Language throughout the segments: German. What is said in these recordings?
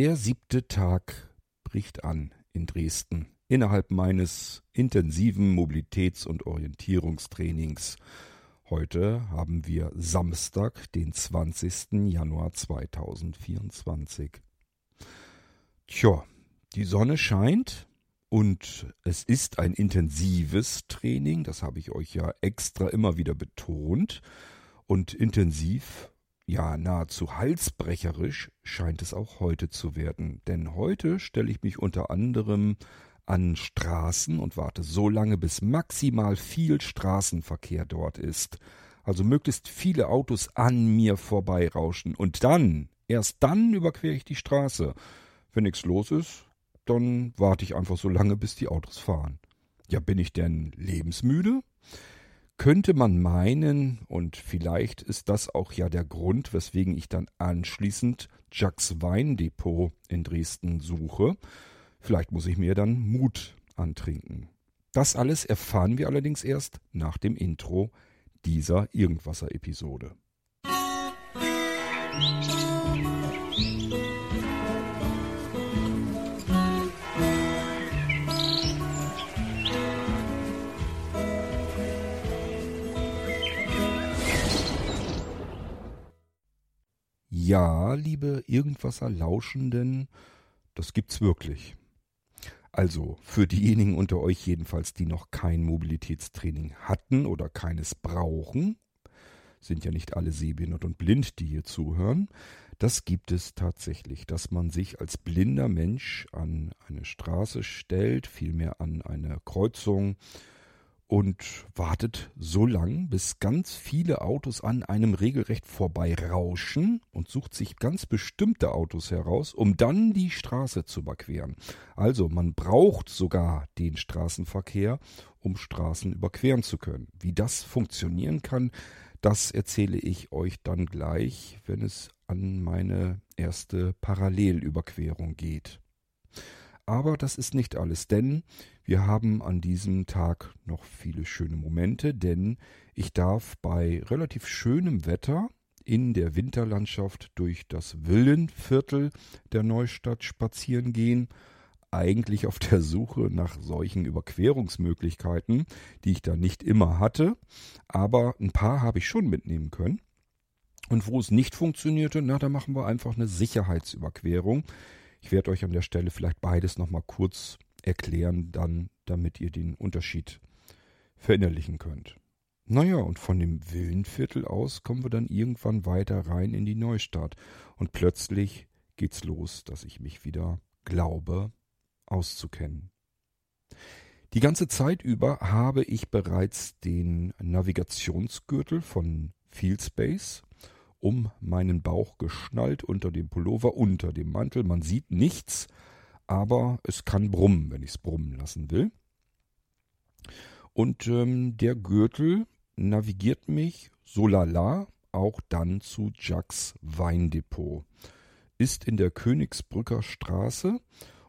Der siebte Tag bricht an in Dresden innerhalb meines intensiven Mobilitäts- und Orientierungstrainings. Heute haben wir Samstag, den 20. Januar 2024. Tja, die Sonne scheint und es ist ein intensives Training, das habe ich euch ja extra immer wieder betont. Und intensiv, ja nahezu halsbrecherisch scheint es auch heute zu werden. Denn heute stelle ich mich unter anderem an Straßen und warte so lange, bis maximal viel Straßenverkehr dort ist. Also möglichst viele Autos an mir vorbeirauschen. Und dann, erst dann überquere ich die Straße. Wenn nichts los ist, dann warte ich einfach so lange, bis die Autos fahren. Ja, bin ich denn lebensmüde? Könnte man meinen, und vielleicht ist das auch ja der Grund, weswegen ich dann anschließend Jacks Weindepot in Dresden suche. Vielleicht muss ich mir dann Mut antrinken. Das alles erfahren wir allerdings erst nach dem Intro dieser Irgendwasser-Episode. Musik Ja, liebe Irgendwasser Lauschenden, das gibt's wirklich. Also für diejenigen unter euch jedenfalls, die noch kein Mobilitätstraining hatten oder keines brauchen, sind ja nicht alle sehbehindert und blind, die hier zuhören. Das gibt es tatsächlich, dass man sich als blinder Mensch an eine Straße stellt, vielmehr an eine Kreuzung, und wartet so lang, bis ganz viele Autos an einem regelrecht vorbeirauschen und sucht sich ganz bestimmte Autos heraus, um dann die Straße zu überqueren. Also man braucht sogar den Straßenverkehr, um Straßen überqueren zu können. Wie das funktionieren kann, das erzähle ich euch dann gleich, wenn es an meine erste Parallelüberquerung geht. Aber das ist nicht alles, denn wir haben an diesem Tag noch viele schöne Momente, denn ich darf bei relativ schönem Wetter in der Winterlandschaft durch das Villenviertel der Neustadt spazieren gehen, eigentlich auf der Suche nach solchen Überquerungsmöglichkeiten, die ich da nicht immer hatte, aber ein paar habe ich schon mitnehmen können. Und wo es nicht funktionierte, na, da machen wir einfach eine Sicherheitsüberquerung. Ich werde euch an der Stelle vielleicht beides nochmal kurz erklären, dann, damit ihr den Unterschied verinnerlichen könnt. Naja, und von dem Villenviertel aus kommen wir dann irgendwann weiter rein in die Neustadt. Und plötzlich geht's los, dass ich mich wieder glaube auszukennen. Die ganze Zeit über habe ich bereits den Navigationsgürtel von Fieldspace um meinen Bauch geschnallt, unter dem Pullover, unter dem Mantel. Man sieht nichts, aber es kann brummen, wenn ich es brummen lassen will. Und ähm, der Gürtel navigiert mich so lala auch dann zu Jacks Weindepot. Ist in der Königsbrücker Straße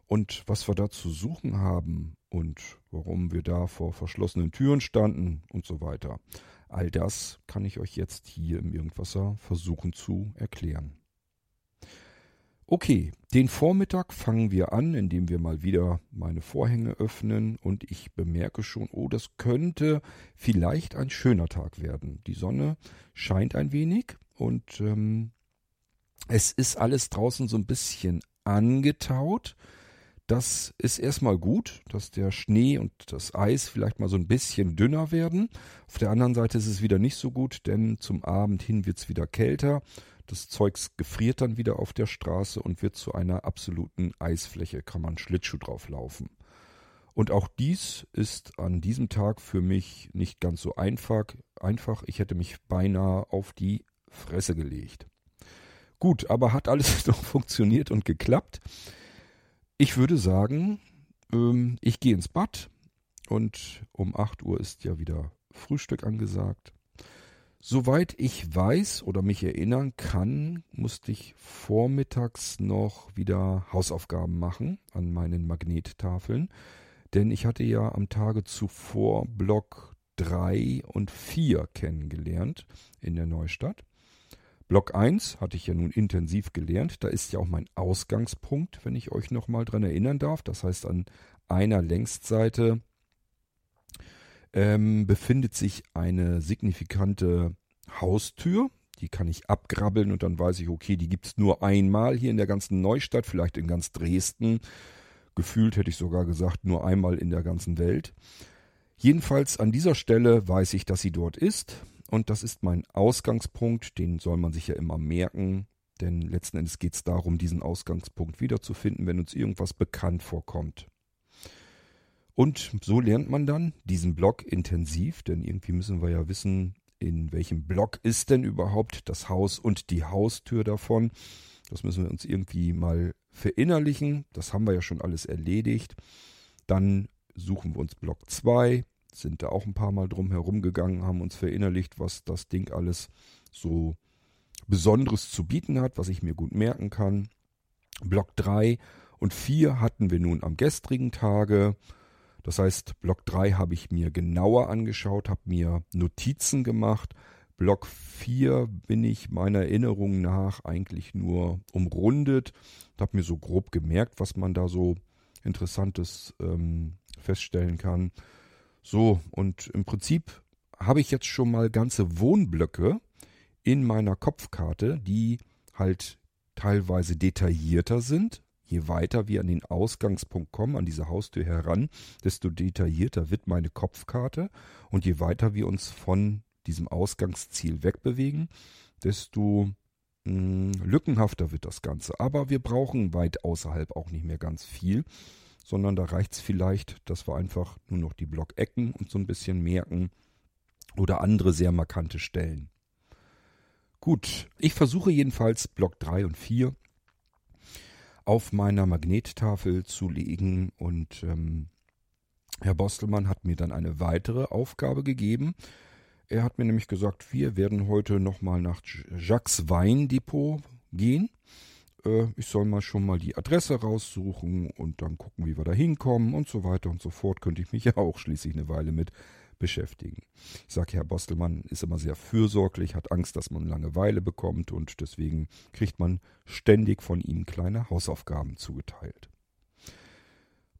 und was wir da zu suchen haben und warum wir da vor verschlossenen Türen standen und so weiter. All das kann ich euch jetzt hier im Irgendwasser versuchen zu erklären. Okay, den Vormittag fangen wir an, indem wir mal wieder meine Vorhänge öffnen und ich bemerke schon, oh, das könnte vielleicht ein schöner Tag werden. Die Sonne scheint ein wenig und ähm, es ist alles draußen so ein bisschen angetaut. Das ist erstmal gut, dass der Schnee und das Eis vielleicht mal so ein bisschen dünner werden. Auf der anderen Seite ist es wieder nicht so gut, denn zum Abend hin wird es wieder kälter. Das Zeugs gefriert dann wieder auf der Straße und wird zu einer absoluten Eisfläche, kann man Schlittschuh drauf laufen. Und auch dies ist an diesem Tag für mich nicht ganz so einfach. Einfach, ich hätte mich beinahe auf die Fresse gelegt. Gut, aber hat alles noch funktioniert und geklappt. Ich würde sagen, ähm, ich gehe ins Bad und um 8 Uhr ist ja wieder Frühstück angesagt. Soweit ich weiß oder mich erinnern kann, musste ich vormittags noch wieder Hausaufgaben machen an meinen Magnettafeln. Denn ich hatte ja am Tage zuvor Block 3 und 4 kennengelernt in der Neustadt. Block 1 hatte ich ja nun intensiv gelernt. Da ist ja auch mein Ausgangspunkt, wenn ich euch nochmal dran erinnern darf. Das heißt, an einer Längsseite ähm, befindet sich eine signifikante Haustür. Die kann ich abgrabbeln und dann weiß ich, okay, die gibt es nur einmal hier in der ganzen Neustadt, vielleicht in ganz Dresden. Gefühlt hätte ich sogar gesagt, nur einmal in der ganzen Welt. Jedenfalls an dieser Stelle weiß ich, dass sie dort ist. Und das ist mein Ausgangspunkt. Den soll man sich ja immer merken. Denn letzten Endes geht es darum, diesen Ausgangspunkt wiederzufinden, wenn uns irgendwas bekannt vorkommt. Und so lernt man dann diesen Block intensiv, denn irgendwie müssen wir ja wissen, in welchem Block ist denn überhaupt das Haus und die Haustür davon. Das müssen wir uns irgendwie mal verinnerlichen. Das haben wir ja schon alles erledigt. Dann suchen wir uns Block 2, sind da auch ein paar Mal drum herum gegangen, haben uns verinnerlicht, was das Ding alles so Besonderes zu bieten hat, was ich mir gut merken kann. Block 3 und 4 hatten wir nun am gestrigen Tage. Das heißt, Block 3 habe ich mir genauer angeschaut, habe mir Notizen gemacht. Block 4 bin ich meiner Erinnerung nach eigentlich nur umrundet. Habe mir so grob gemerkt, was man da so Interessantes ähm, feststellen kann. So, und im Prinzip habe ich jetzt schon mal ganze Wohnblöcke in meiner Kopfkarte, die halt teilweise detaillierter sind, Je weiter wir an den Ausgangspunkt kommen, an diese Haustür heran, desto detaillierter wird meine Kopfkarte. Und je weiter wir uns von diesem Ausgangsziel wegbewegen, desto mh, hm, lückenhafter wird das Ganze. Aber wir brauchen weit außerhalb auch nicht mehr ganz viel, sondern da reicht es vielleicht, dass wir einfach nur noch die Blockecken und so ein bisschen merken oder andere sehr markante Stellen. Gut, ich versuche jedenfalls Block 3 und 4 auf meiner Magnettafel zu legen. Und ähm, Herr Bostelmann hat mir dann eine weitere Aufgabe gegeben. Er hat mir nämlich gesagt, wir werden heute nochmal nach Jacques Weindepot gehen. Äh, ich soll mal schon mal die Adresse raussuchen und dann gucken, wie wir da hinkommen und so weiter und so fort. Könnte ich mich ja auch schließlich eine Weile mit beschäftigen. Ich sage, Herr Bostelmann ist immer sehr fürsorglich, hat Angst, dass man Langeweile bekommt und deswegen kriegt man ständig von ihm kleine Hausaufgaben zugeteilt.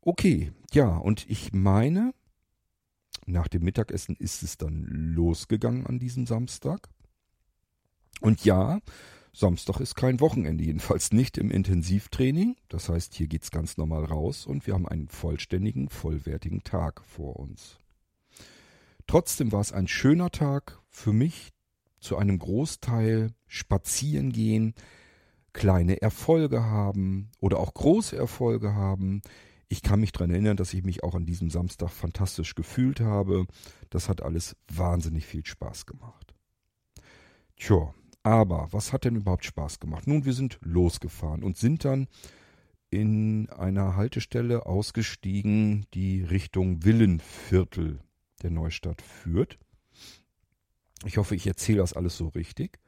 Okay, ja, und ich meine, nach dem Mittagessen ist es dann losgegangen an diesem Samstag. Und ja, Samstag ist kein Wochenende, jedenfalls nicht im Intensivtraining. Das heißt, hier geht es ganz normal raus und wir haben einen vollständigen, vollwertigen Tag vor uns. Trotzdem war es ein schöner Tag für mich, zu einem Großteil spazieren gehen, kleine Erfolge haben oder auch große Erfolge haben. Ich kann mich daran erinnern, dass ich mich auch an diesem Samstag fantastisch gefühlt habe. Das hat alles wahnsinnig viel Spaß gemacht. Tja, aber was hat denn überhaupt Spaß gemacht? Nun, wir sind losgefahren und sind dann in einer Haltestelle ausgestiegen, die Richtung Villenviertel der Neustadt führt. Ich hoffe, ich erzähle das alles so richtig.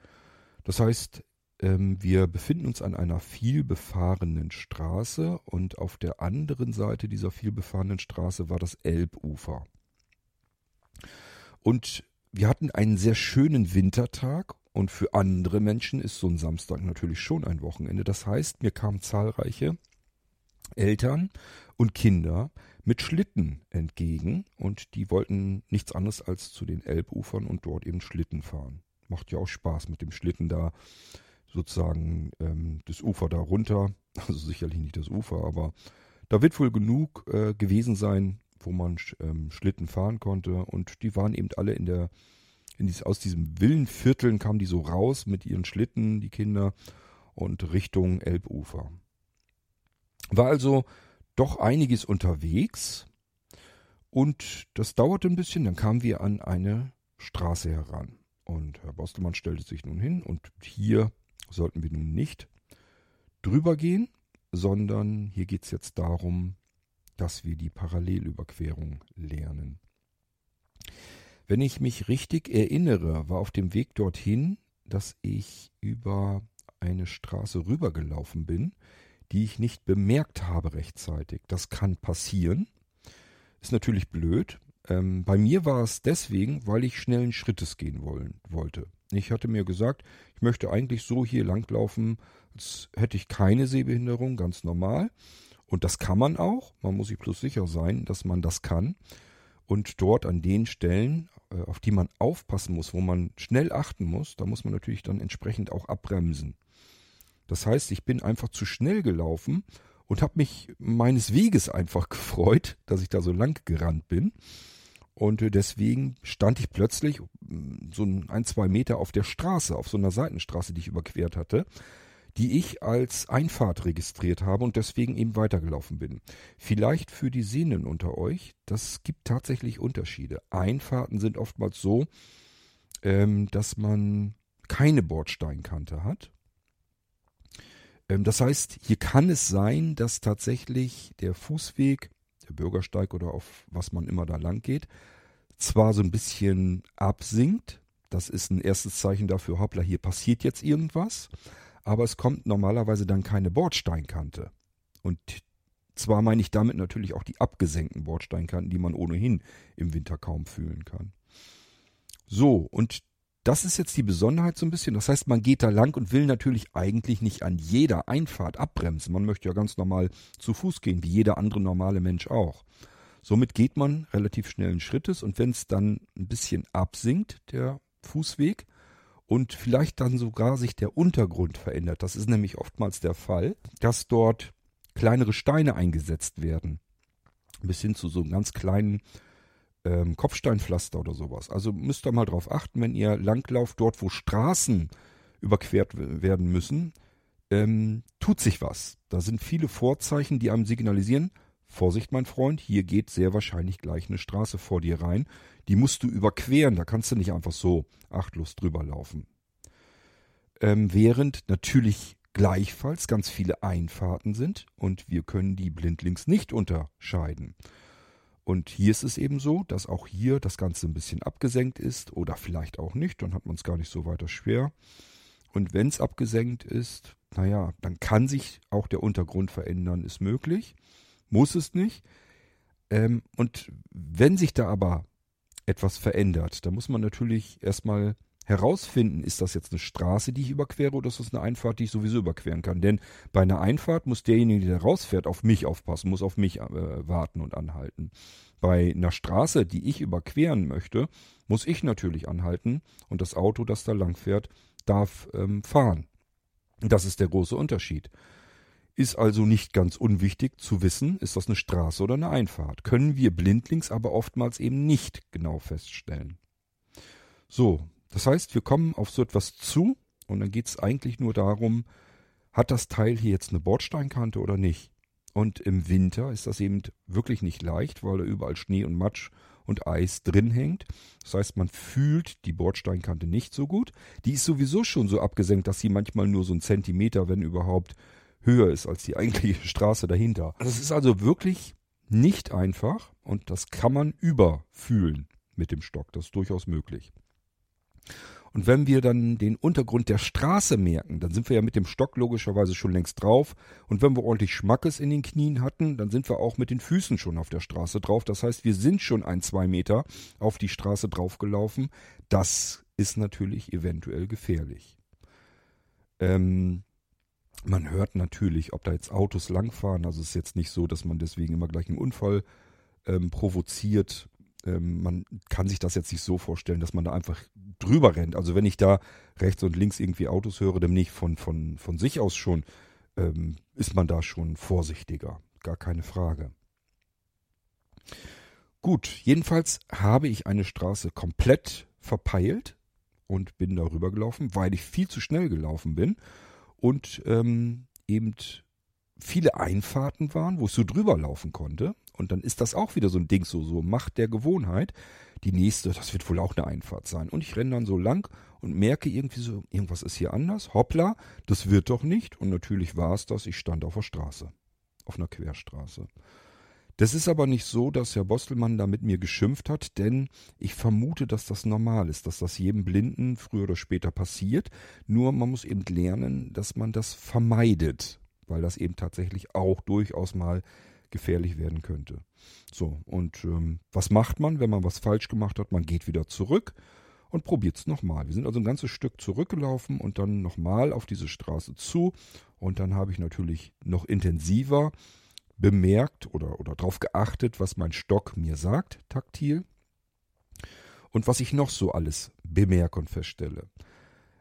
Das heißt, ähm, wir befinden uns an einer vielbefahrenen Straße und auf der anderen Seite dieser vielbefahrenen Straße war das Elbufer. Und wir hatten einen sehr schönen Wintertag und für andere Menschen ist so ein Samstag natürlich schon ein Wochenende. Das heißt, mir kamen zahlreiche Eltern und Kinder mit Schlitten entgegen und die wollten nichts anderes als zu den Elbufern und dort eben Schlitten fahren. Macht ja auch Spaß mit dem Schlitten da sozusagen ähm, das Ufer da runter. Also sicherlich nicht das Ufer, aber da wird wohl genug äh, gewesen sein, wo man ähm, Schlitten fahren konnte. Und die waren eben alle in der, dies, aus diesem Villenvierteln kamen die so raus mit ihren Schlitten, die Kinder, und Richtung Elbufer. War also doch einiges unterwegs und das dauerte ein bisschen. Dann kamen wir an eine Straße heran. Und Herr Bostelmann stellte sich nun hin und hier sollten wir nun nicht drüber gehen, sondern hier geht es jetzt darum, dass wir die Parallelüberquerung lernen. Wenn ich mich richtig erinnere, war auf dem Weg dorthin, dass ich über eine Straße rübergelaufen bin, die ich nicht bemerkt habe rechtzeitig. Das kann passieren. Ist natürlich blöd. Ähm, bei mir war es deswegen, weil ich schnellen Schrittes gehen wollen, wollte. Ich hatte mir gesagt, ich möchte eigentlich so hier langlaufen, als hätte ich keine Sehbehinderung, ganz normal. Und das kann man auch. Man muss sich bloß sicher sein, dass man das kann. Und dort an den Stellen, auf die man aufpassen muss, wo man schnell achten muss, da muss man natürlich dann entsprechend auch abbremsen. Das heißt, ich bin einfach zu schnell gelaufen und habe mich meines Weges einfach gefreut, dass ich da so lang gerannt bin. Und äh, deswegen stand ich plötzlich mm, so ein, zwei Meter auf der Straße, auf so einer Seitenstraße, die ich überquert hatte, die ich als Einfahrt registriert habe und deswegen eben weitergelaufen bin. Vielleicht für die Sehnen unter euch, das gibt tatsächlich Unterschiede. Einfahrten sind oftmals so, ähm, dass man keine Bordsteinkante hat. Ähm, das heißt, hier kann es sein, dass tatsächlich der Fußweg der Bürgersteig oder auf was man immer da lang geht, zwar so ein bisschen absinkt. Das ist ein erstes Zeichen dafür, hoppla, hier passiert jetzt irgendwas. Aber es kommt normalerweise dann keine Bordsteinkante. Und zwar meine ich damit natürlich auch die abgesenkten Bordsteinkanten, die man ohnehin im Winter kaum fühlen kann. So, und das ist jetzt die Besonderheit so ein bisschen. Das heißt, man geht da lang und will natürlich eigentlich nicht an jeder Einfahrt abbremsen. Man möchte ja ganz normal zu Fuß gehen, wie jeder andere normale Mensch auch. Somit geht man relativ schnellen Schrittes und wenn es dann ein bisschen absinkt, der Fußweg, und vielleicht dann sogar sich der Untergrund verändert, das ist nämlich oftmals der Fall, dass dort kleinere Steine eingesetzt werden. Bis hin zu so einem ganz kleinen ähm, Kopfsteinpflaster oder sowas. Also müsst ihr mal drauf achten, wenn ihr langlauft, dort wo Straßen überquert werden müssen, ähm, tut sich was. Da sind viele Vorzeichen, die einem signalisieren, Vorsicht, mein Freund, hier geht sehr wahrscheinlich gleich eine Straße vor dir rein. Die musst du überqueren, da kannst du nicht einfach so achtlos drüber laufen. Ähm, während natürlich gleichfalls ganz viele Einfahrten sind und wir können die blindlings nicht unterscheiden. Und hier ist es eben so, dass auch hier das Ganze ein bisschen abgesenkt ist oder vielleicht auch nicht, dann hat man es gar nicht so weiter schwer. Und wenn es abgesenkt ist, naja, dann kann sich auch der Untergrund verändern, ist möglich, muss es nicht. Ähm, und wenn sich da aber etwas verändert, dann muss man natürlich erstmal herausfinden, ist das jetzt eine Straße, die ich überquere oder ist das eine Einfahrt, die ich sowieso überqueren kann. Denn bei einer Einfahrt muss derjenige, der rausfährt, auf mich aufpassen, muss auf mich äh, warten und anhalten. Bei einer Straße, die ich überqueren möchte, muss ich natürlich anhalten und das Auto, das da lang fährt, darf ähm, fahren. Das ist der große Unterschied. Ist also nicht ganz unwichtig zu wissen, ist das eine Straße oder eine Einfahrt. Können wir blindlings aber oftmals eben nicht genau feststellen. So, das heißt, wir kommen auf so etwas zu und dann geht es eigentlich nur darum, hat das Teil hier jetzt eine Bordsteinkante oder nicht? Und im Winter ist das eben wirklich nicht leicht, weil da überall Schnee und Matsch und Eis drin hängt. Das heißt, man fühlt die Bordsteinkante nicht so gut. Die ist sowieso schon so abgesenkt, dass sie manchmal nur so ein Zentimeter, wenn überhaupt, höher ist als die eigentliche Straße dahinter. Das ist also wirklich nicht einfach und das kann man überfühlen mit dem Stock. Das ist durchaus möglich. Und wenn wir dann den Untergrund der Straße merken, dann sind wir ja mit dem Stock logischerweise schon längst drauf. Und wenn wir ordentlich Schmackes in den Knien hatten, dann sind wir auch mit den Füßen schon auf der Straße drauf. Das heißt, wir sind schon ein, zwei Meter auf die Straße draufgelaufen. Das ist natürlich eventuell gefährlich. Ähm, man hört natürlich, ob da jetzt Autos langfahren. Also es ist jetzt nicht so, dass man deswegen immer gleich einen Unfall ähm, provoziert ähm, man kann sich das jetzt nicht so vorstellen, dass man da einfach drüber rennt. Also wenn ich da rechts und links irgendwie Autos höre, dann nicht von, von, von sich aus schon, ähm, ist man da schon vorsichtiger. Gar keine Frage. Gut, jedenfalls habe ich eine Straße komplett verpeilt und bin darüber gelaufen, weil ich viel zu schnell gelaufen bin und ähm, eben viele Einfahrten waren, wo ich so drüber laufen konnte. Und dann ist das auch wieder so ein Ding, so, so Macht der Gewohnheit. Die nächste, das wird wohl auch eine Einfahrt sein. Und ich renne dann so lang und merke irgendwie so, irgendwas ist hier anders. Hoppla, das wird doch nicht. Und natürlich war es das, ich stand auf der Straße. Auf einer Querstraße. Das ist aber nicht so, dass Herr Bostelmann da mit mir geschimpft hat, denn ich vermute, dass das normal ist, dass das jedem Blinden früher oder später passiert. Nur man muss eben lernen, dass man das vermeidet, weil das eben tatsächlich auch durchaus mal gefährlich werden könnte. So, und ähm, was macht man, wenn man was falsch gemacht hat? Man geht wieder zurück und probiert es nochmal. Wir sind also ein ganzes Stück zurückgelaufen und dann nochmal auf diese Straße zu. Und dann habe ich natürlich noch intensiver bemerkt oder, oder darauf geachtet, was mein Stock mir sagt, taktil. Und was ich noch so alles bemerke und feststelle.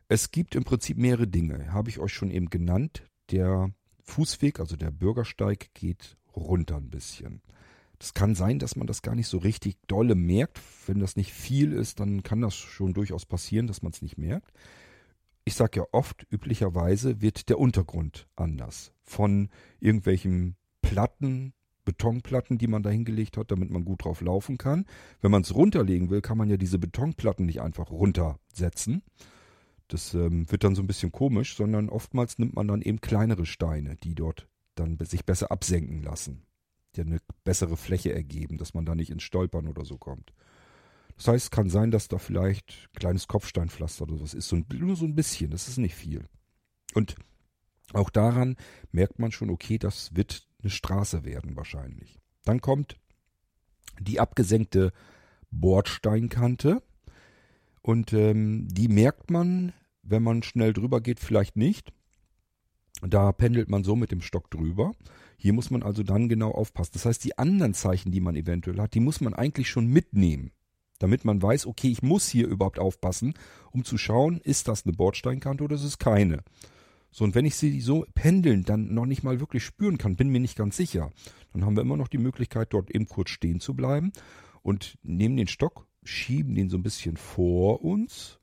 Es gibt im Prinzip mehrere Dinge, habe ich euch schon eben genannt. Der Fußweg, also der Bürgersteig, geht runter ein bisschen. Es kann sein, dass man das gar nicht so richtig dolle merkt. Wenn das nicht viel ist, dann kann das schon durchaus passieren, dass man es nicht merkt. Ich sage ja oft, üblicherweise wird der Untergrund anders. Von irgendwelchen Platten, Betonplatten, die man da hingelegt hat, damit man gut drauf laufen kann. Wenn man es runterlegen will, kann man ja diese Betonplatten nicht einfach runtersetzen. Das ähm, wird dann so ein bisschen komisch, sondern oftmals nimmt man dann eben kleinere Steine, die dort dann sich besser absenken lassen die eine bessere Fläche ergeben, dass man da nicht ins Stolpern oder so kommt. Das heißt, es kann sein, dass da vielleicht ein kleines Kopfsteinpflaster oder sowas ist. So ein, nur so ein bisschen, das ist nicht viel. Und auch daran merkt man schon, okay, das wird eine Straße werden wahrscheinlich. Dann kommt die abgesenkte Bordsteinkante. Und ähm, die merkt man, wenn man schnell drüber geht, vielleicht nicht. Da pendelt man so mit dem Stock drüber. Hier muss man also dann genau aufpassen. Das heißt, die anderen Zeichen, die man eventuell hat, die muss man eigentlich schon mitnehmen, damit man weiß, okay, ich muss hier überhaupt aufpassen, um zu schauen, ist das eine Bordsteinkante oder ist es keine. So, und wenn ich sie so pendeln dann noch nicht mal wirklich spüren kann, bin mir nicht ganz sicher, dann haben wir immer noch die Möglichkeit, dort eben kurz stehen zu bleiben und nehmen den Stock, schieben den so ein bisschen vor uns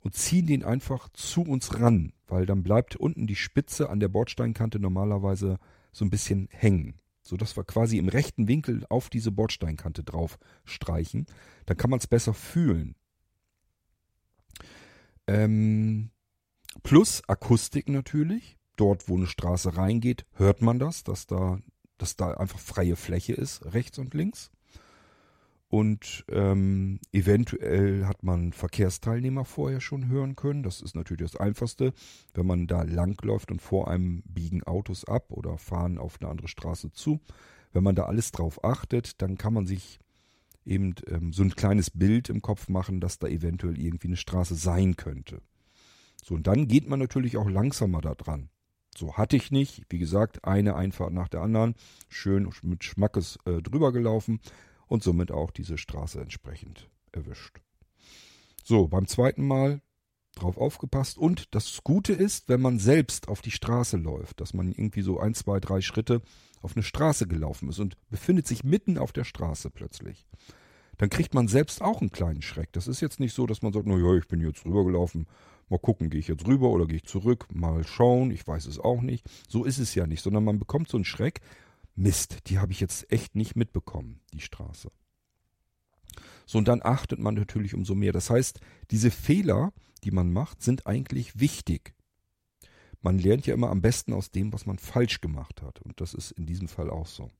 und ziehen den einfach zu uns ran, weil dann bleibt unten die Spitze an der Bordsteinkante normalerweise so ein bisschen hängen. So dass wir quasi im rechten Winkel auf diese Bordsteinkante drauf streichen. Dann kann man es besser fühlen. Ähm, plus Akustik natürlich. Dort, wo eine Straße reingeht, hört man das, dass da, dass da einfach freie Fläche ist, rechts und links. Und ähm, eventuell hat man Verkehrsteilnehmer vorher schon hören können. Das ist natürlich das Einfachste. Wenn man da langläuft und vor einem biegen Autos ab oder fahren auf eine andere Straße zu. Wenn man da alles drauf achtet, dann kann man sich eben ähm, so ein kleines Bild im Kopf machen, dass da eventuell irgendwie eine Straße sein könnte. So, und dann geht man natürlich auch langsamer da dran. So hatte ich nicht. Wie gesagt, eine Einfahrt nach der anderen. Schön mit Schmackes äh, drüber gelaufen und somit auch diese Straße entsprechend erwischt. So, beim zweiten Mal drauf aufgepasst und das Gute ist, wenn man selbst auf die Straße läuft, dass man irgendwie so ein, zwei, drei Schritte auf eine Straße gelaufen ist und befindet sich mitten auf der Straße plötzlich. Dann kriegt man selbst auch einen kleinen Schreck. Das ist jetzt nicht so, dass man sagt, na ja, ich bin jetzt rübergelaufen, mal gucken, gehe ich jetzt rüber oder gehe ich zurück, mal schauen, ich weiß es auch nicht. So ist es ja nicht, sondern man bekommt so einen Schreck Mist, die habe ich jetzt echt nicht mitbekommen, die Straße. So, und dann achtet man natürlich umso mehr. Das heißt, diese Fehler, die man macht, sind eigentlich wichtig. Man lernt ja immer am besten aus dem, was man falsch gemacht hat. Und das ist in diesem Fall auch so.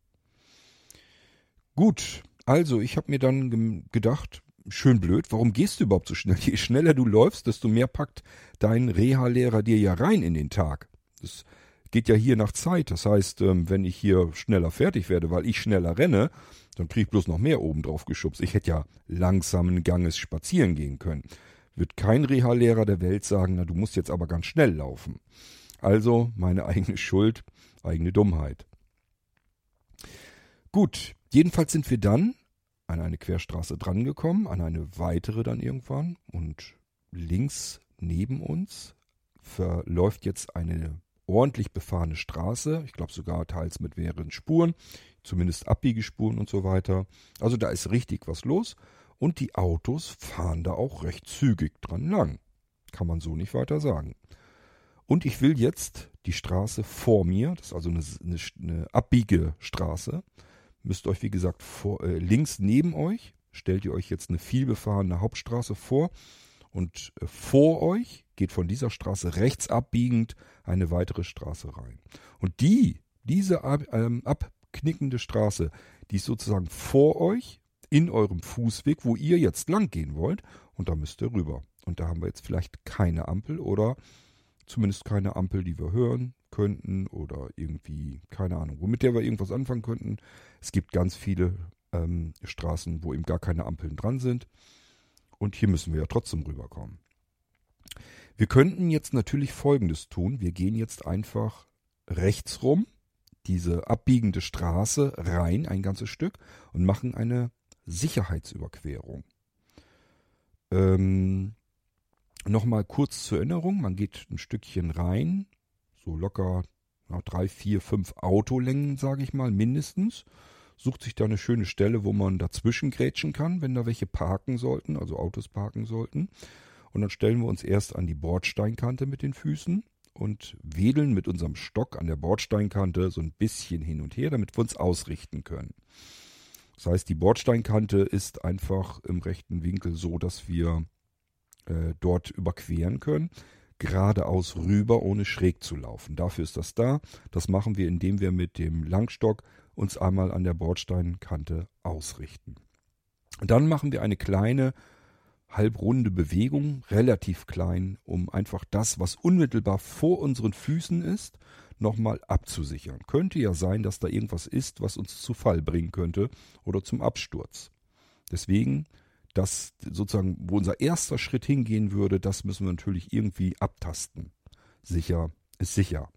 Gut, also ich habe mir dann gedacht, schön blöd, warum gehst du überhaupt so schnell? Je schneller du läufst, desto mehr packt dein Reha-Lehrer dir ja rein in den Tag. Das geht ja hier nach Zeit. Das heißt, ähm, wenn ich hier schneller fertig werde, weil ich schneller renne, dann kriege ich bloß noch mehr oben drauf geschubst. Ich hätte ja langsamen Ganges spazieren gehen können. Wird kein Reha-Lehrer der Welt sagen, na du musst jetzt aber ganz schnell laufen. Also meine eigene Schuld, eigene Dummheit. Gut, jedenfalls sind wir dann an eine Querstraße drangekommen, an eine weitere dann irgendwann und links neben uns verläuft jetzt eine ordentlich befahrene Straße. Ich glaube sogar teils mit mehreren Spuren, zumindest Abbiegespuren und so weiter. Also da ist richtig was los. Und die Autos fahren da auch recht zügig dran lang. Kann man so nicht weiter sagen. Und ich will jetzt die Straße vor mir, das ist also eine, eine, eine Abbiegestraße, müsst euch wie gesagt vor, äh, links neben euch, stellt ihr euch jetzt eine vielbefahrene Hauptstraße vor und äh, vor euch geht von dieser Straße rechts abbiegend eine weitere Straße rein. Und die, diese ab, ähm, abknickende Straße, die ist sozusagen vor euch in eurem Fußweg, wo ihr jetzt lang gehen wollt. Und da müsst ihr rüber. Und da haben wir jetzt vielleicht keine Ampel oder zumindest keine Ampel, die wir hören könnten oder irgendwie, keine Ahnung, womit der wir irgendwas anfangen könnten. Es gibt ganz viele ähm, Straßen, wo eben gar keine Ampeln dran sind. Und hier müssen wir ja trotzdem rüberkommen. Wir könnten jetzt natürlich Folgendes tun. Wir gehen jetzt einfach rechts rum, diese abbiegende Straße rein, ein ganzes Stück, und machen eine Sicherheitsüberquerung. Ähm, Nochmal kurz zur Erinnerung, man geht ein Stückchen rein, so locker na, drei, vier, fünf Autolängen, sage ich mal, mindestens. Sucht sich da eine schöne Stelle, wo man dazwischen grätschen kann, wenn da welche parken sollten, also Autos parken sollten. Und dann stellen wir uns erst an die Bordsteinkante mit den Füßen und wedeln mit unserem Stock an der Bordsteinkante so ein bisschen hin und her, damit wir uns ausrichten können. Das heißt, die Bordsteinkante ist einfach im rechten Winkel so, dass wir äh, dort überqueren können, geradeaus rüber, ohne schräg zu laufen. Dafür ist das da. Das machen wir, indem wir mit dem Langstock uns einmal an der Bordsteinkante ausrichten. dann machen wir eine kleine halbrunde Bewegung, relativ klein, um einfach das, was unmittelbar vor unseren Füßen ist, nochmal abzusichern. Könnte ja sein, dass da irgendwas ist, was uns zu Fall bringen könnte oder zum Absturz. Deswegen das sozusagen, wo unser erster Schritt hingehen würde, das müssen wir natürlich irgendwie abtasten. Sicher ist sicher.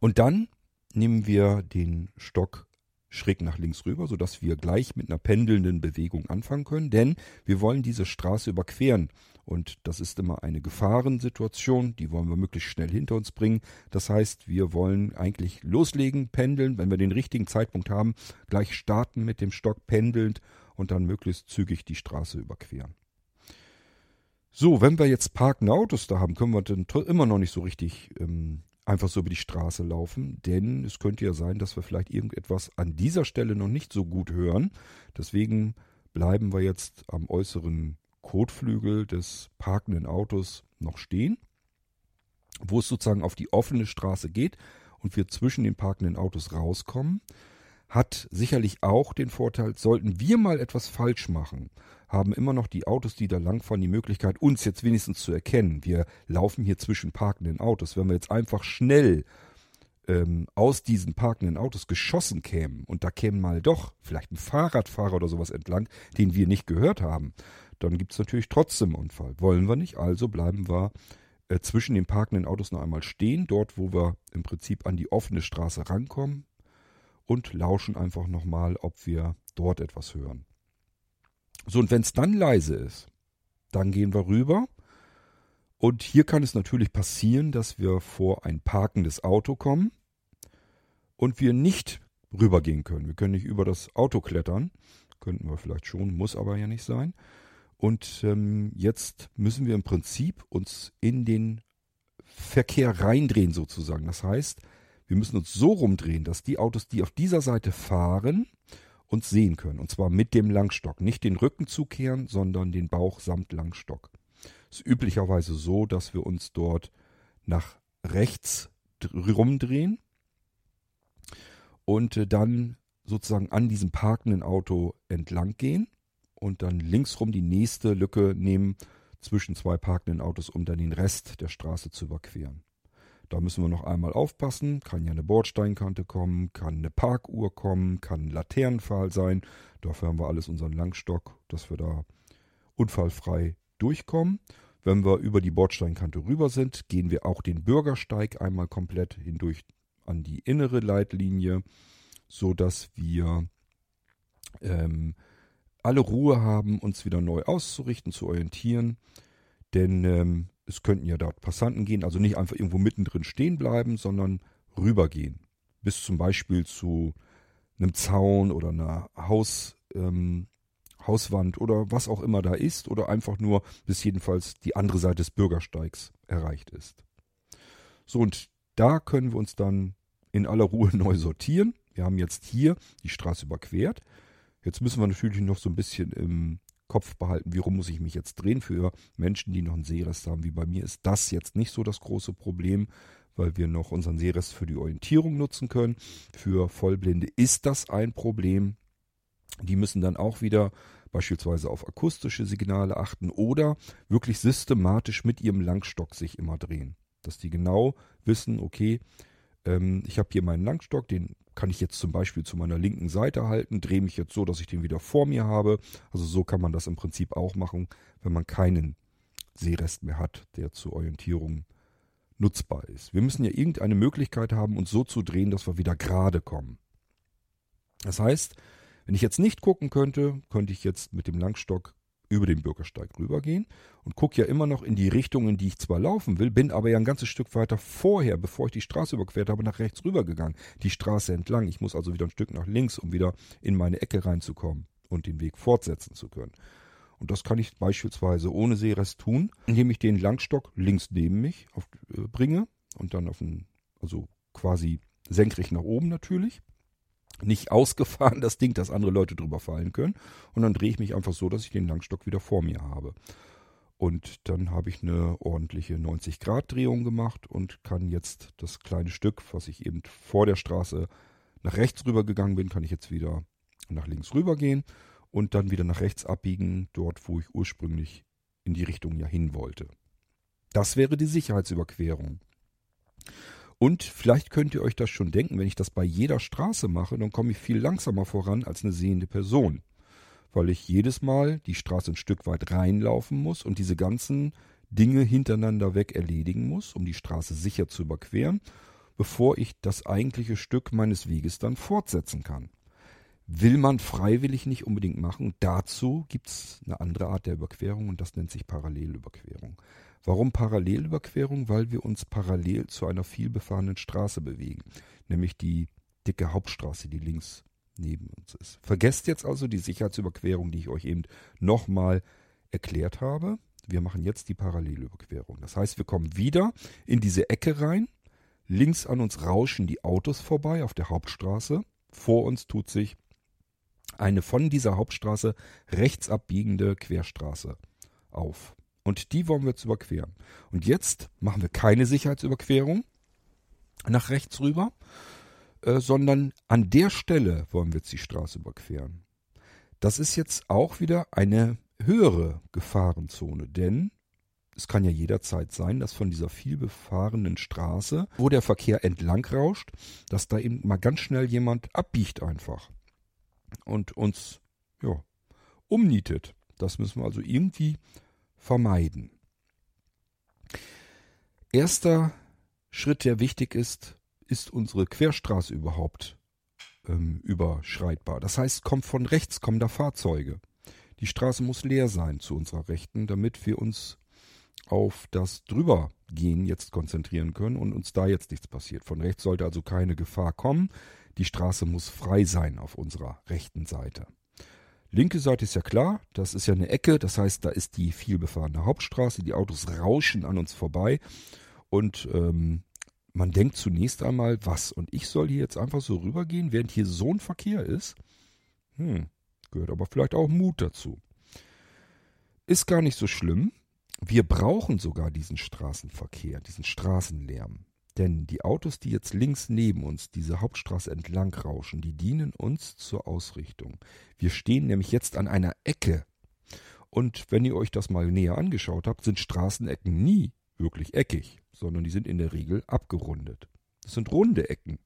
Und dann nehmen wir den Stock schräg nach links rüber, sodass wir gleich mit einer pendelnden Bewegung anfangen können, denn wir wollen diese Straße überqueren. Und das ist immer eine Gefahrensituation, die wollen wir möglichst schnell hinter uns bringen. Das heißt, wir wollen eigentlich loslegen, pendeln, wenn wir den richtigen Zeitpunkt haben, gleich starten mit dem Stock pendelnd und dann möglichst zügig die Straße überqueren. So, wenn wir jetzt parkende Autos da haben, können wir dann immer noch nicht so richtig ähm, einfach so über die Straße laufen, denn es könnte ja sein, dass wir vielleicht irgendetwas an dieser Stelle noch nicht so gut hören. Deswegen bleiben wir jetzt am äußeren Kotflügel des parkenden Autos noch stehen, wo es sozusagen auf die offene Straße geht und wir zwischen den parkenden Autos rauskommen hat sicherlich auch den Vorteil, sollten wir mal etwas falsch machen, haben immer noch die Autos, die da langfahren, die Möglichkeit, uns jetzt wenigstens zu erkennen. Wir laufen hier zwischen parkenden Autos. Wenn wir jetzt einfach schnell ähm, aus diesen parkenden Autos geschossen kämen und da käme mal doch vielleicht ein Fahrradfahrer oder sowas entlang, den wir nicht gehört haben, dann gibt es natürlich trotzdem einen Unfall. Wollen wir nicht, also bleiben wir äh, zwischen den parkenden Autos noch einmal stehen, dort wo wir im Prinzip an die offene Straße rankommen, und lauschen einfach nochmal, ob wir dort etwas hören. So, und wenn es dann leise ist, dann gehen wir rüber. Und hier kann es natürlich passieren, dass wir vor ein parkendes Auto kommen und wir nicht rübergehen können. Wir können nicht über das Auto klettern. Könnten wir vielleicht schon, muss aber ja nicht sein. Und ähm, jetzt müssen wir im Prinzip uns in den Verkehr reindrehen sozusagen. Das heißt, wir müssen uns so rumdrehen, dass die Autos, die auf dieser Seite fahren, uns sehen können. Und zwar mit dem Langstock. Nicht den Rücken zukehren, sondern den Bauch samt Langstock. Es ist üblicherweise so, dass wir uns dort nach rechts rumdrehen und äh, dann sozusagen an diesem parkenden Auto entlang gehen und dann linksrum die nächste Lücke nehmen zwischen zwei parkenden Autos, um dann den Rest der Straße zu überqueren. Da müssen wir noch einmal aufpassen. Kann ja eine Bordsteinkante kommen, kann eine Parkuhr kommen, kann ein Laternenpfahl sein. Dafür haben wir alles unseren Langstock, dass wir da unfallfrei durchkommen. Wenn wir über die Bordsteinkante rüber sind, gehen wir auch den Bürgersteig einmal komplett hindurch an die innere Leitlinie, so dass wir ähm, alle Ruhe haben, uns wieder neu auszurichten, zu orientieren. Denn ähm, es könnten ja dort Passanten gehen, also nicht einfach irgendwo mittendrin stehen bleiben, sondern rübergehen. Bis zum Beispiel zu einem Zaun oder einer Haus, ähm, Hauswand oder was auch immer da ist oder einfach nur bis jedenfalls die andere Seite des Bürgersteigs erreicht ist. So, und da können wir uns dann in aller Ruhe neu sortieren. Wir haben jetzt hier die Straße überquert. Jetzt müssen wir natürlich noch so ein bisschen im Kopf behalten, wie rum muss ich mich jetzt drehen. Für Menschen, die noch einen Sehrest haben, wie bei mir, ist das jetzt nicht so das große Problem, weil wir noch unseren Sehrest für die Orientierung nutzen können. Für Vollblinde ist das ein Problem. Die müssen dann auch wieder beispielsweise auf akustische Signale achten oder wirklich systematisch mit ihrem Langstock sich immer drehen. Dass die genau wissen, okay, ähm, ich habe hier meinen Langstock, den kann ich jetzt zum Beispiel zu meiner linken Seite halten, drehe mich jetzt so, dass ich den wieder vor mir habe. Also so kann man das im Prinzip auch machen, wenn man keinen Seerest mehr hat, der zur Orientierung nutzbar ist. Wir müssen ja irgendeine Möglichkeit haben, uns so zu drehen, dass wir wieder gerade kommen. Das heißt, wenn ich jetzt nicht gucken könnte, könnte ich jetzt mit dem Langstock über den Bürgersteig rübergehen und gucke ja immer noch in die Richtung, in die ich zwar laufen will, bin aber ja ein ganzes Stück weiter vorher, bevor ich die Straße überquert habe, nach rechts rübergegangen, die Straße entlang. Ich muss also wieder ein Stück nach links, um wieder in meine Ecke reinzukommen und den Weg fortsetzen zu können. Und das kann ich beispielsweise ohne Seerest tun, indem ich den Langstock links neben mich auf, äh, bringe und dann auf den, also quasi senkrecht nach oben natürlich. Nicht ausgefahren, das Ding, dass andere Leute drüber fallen können. Und dann drehe ich mich einfach so, dass ich den Langstock wieder vor mir habe. Und dann habe ich eine ordentliche 90-Grad-Drehung gemacht und kann jetzt das kleine Stück, was ich eben vor der Straße nach rechts rüber gegangen bin, kann ich jetzt wieder nach links rüber gehen und dann wieder nach rechts abbiegen, dort wo ich ursprünglich in die Richtung ja hin wollte. Das wäre die Sicherheitsüberquerung. Und vielleicht könnt ihr euch das schon denken, wenn ich das bei jeder Straße mache, dann komme ich viel langsamer voran als eine sehende Person. Weil ich jedes Mal die Straße ein Stück weit reinlaufen muss und diese ganzen Dinge hintereinander weg erledigen muss, um die Straße sicher zu überqueren, bevor ich das eigentliche Stück meines Weges dann fortsetzen kann will man freiwillig nicht unbedingt machen. Dazu gibt es eine andere Art der Überquerung und das nennt sich Parallelüberquerung. Warum Parallelüberquerung? Weil wir uns parallel zu einer vielbefahrenen Straße bewegen, nämlich die dicke Hauptstraße, die links neben uns ist. Vergesst jetzt also die Sicherheitsüberquerung, die ich euch eben nochmal erklärt habe. Wir machen jetzt die Parallelüberquerung. Das heißt, wir kommen wieder in diese Ecke rein. Links an uns rauschen die Autos vorbei auf der Hauptstraße. Vor uns tut sich eine von dieser Hauptstraße rechts abbiegende Querstraße auf. Und die wollen wir jetzt überqueren. Und jetzt machen wir keine Sicherheitsüberquerung nach rechts rüber, äh, sondern an der Stelle wollen wir jetzt die Straße überqueren. Das ist jetzt auch wieder eine höhere Gefahrenzone, denn es kann ja jederzeit sein, dass von dieser vielbefahrenen Straße, wo der Verkehr entlang rauscht, dass da eben mal ganz schnell jemand abbiegt einfach und uns ja, umnietet. Das müssen wir also irgendwie vermeiden. Erster Schritt, der wichtig ist, ist unsere Querstraße überhaupt ähm, überschreitbar. Das heißt, kommt von rechts, kommen da Fahrzeuge. Die Straße muss leer sein zu unserer Rechten, damit wir uns auf das Drübergehen jetzt konzentrieren können und uns da jetzt nichts passiert. Von rechts sollte also keine Gefahr kommen. Die Straße muss frei sein auf unserer rechten Seite. Linke Seite ist ja klar, das ist ja eine Ecke, das heißt, da ist die vielbefahrene Hauptstraße, die Autos rauschen an uns vorbei und ähm, man denkt zunächst einmal, was? Und ich soll hier jetzt einfach so rübergehen, während hier so ein Verkehr ist? Hm, gehört aber vielleicht auch Mut dazu. Ist gar nicht so schlimm. Wir brauchen sogar diesen Straßenverkehr, diesen Straßenlärm. Denn die Autos, die jetzt links neben uns diese Hauptstraße entlang rauschen, die dienen uns zur Ausrichtung. Wir stehen nämlich jetzt an einer Ecke. Und wenn ihr euch das mal näher angeschaut habt, sind Straßenecken nie wirklich eckig, sondern die sind in der Regel abgerundet. Das sind runde Ecken.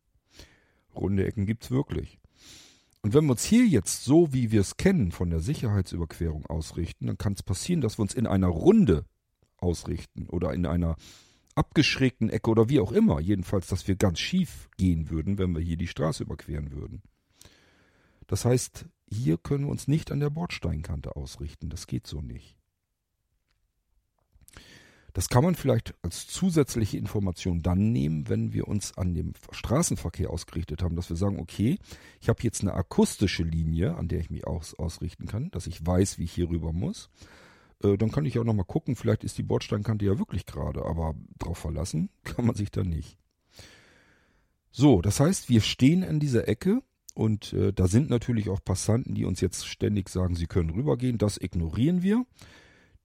Runde Ecken gibt's wirklich. Und wenn wir uns hier jetzt so, wie wir es kennen, von der Sicherheitsüberquerung ausrichten, dann kann es passieren, dass wir uns in einer Runde ausrichten oder in einer abgeschrägten Ecke oder wie auch immer. Jedenfalls, dass wir ganz schief gehen würden, wenn wir hier die Straße überqueren würden. Das heißt, hier können wir uns nicht an der Bordsteinkante ausrichten. Das geht so nicht. Das kann man vielleicht als zusätzliche Information dann nehmen, wenn wir uns an dem Straßenverkehr ausgerichtet haben, dass wir sagen, okay, ich habe jetzt eine akustische Linie, an der ich mich aus, ausrichten kann, dass ich weiß, wie ich hier rüber muss. Äh, dann kann ich auch nochmal gucken, vielleicht ist die Bordsteinkante ja wirklich gerade, aber drauf verlassen kann man sich da nicht. So, das heißt, wir stehen an dieser Ecke und äh, da sind natürlich auch Passanten, die uns jetzt ständig sagen, sie können rübergehen. Das ignorieren wir.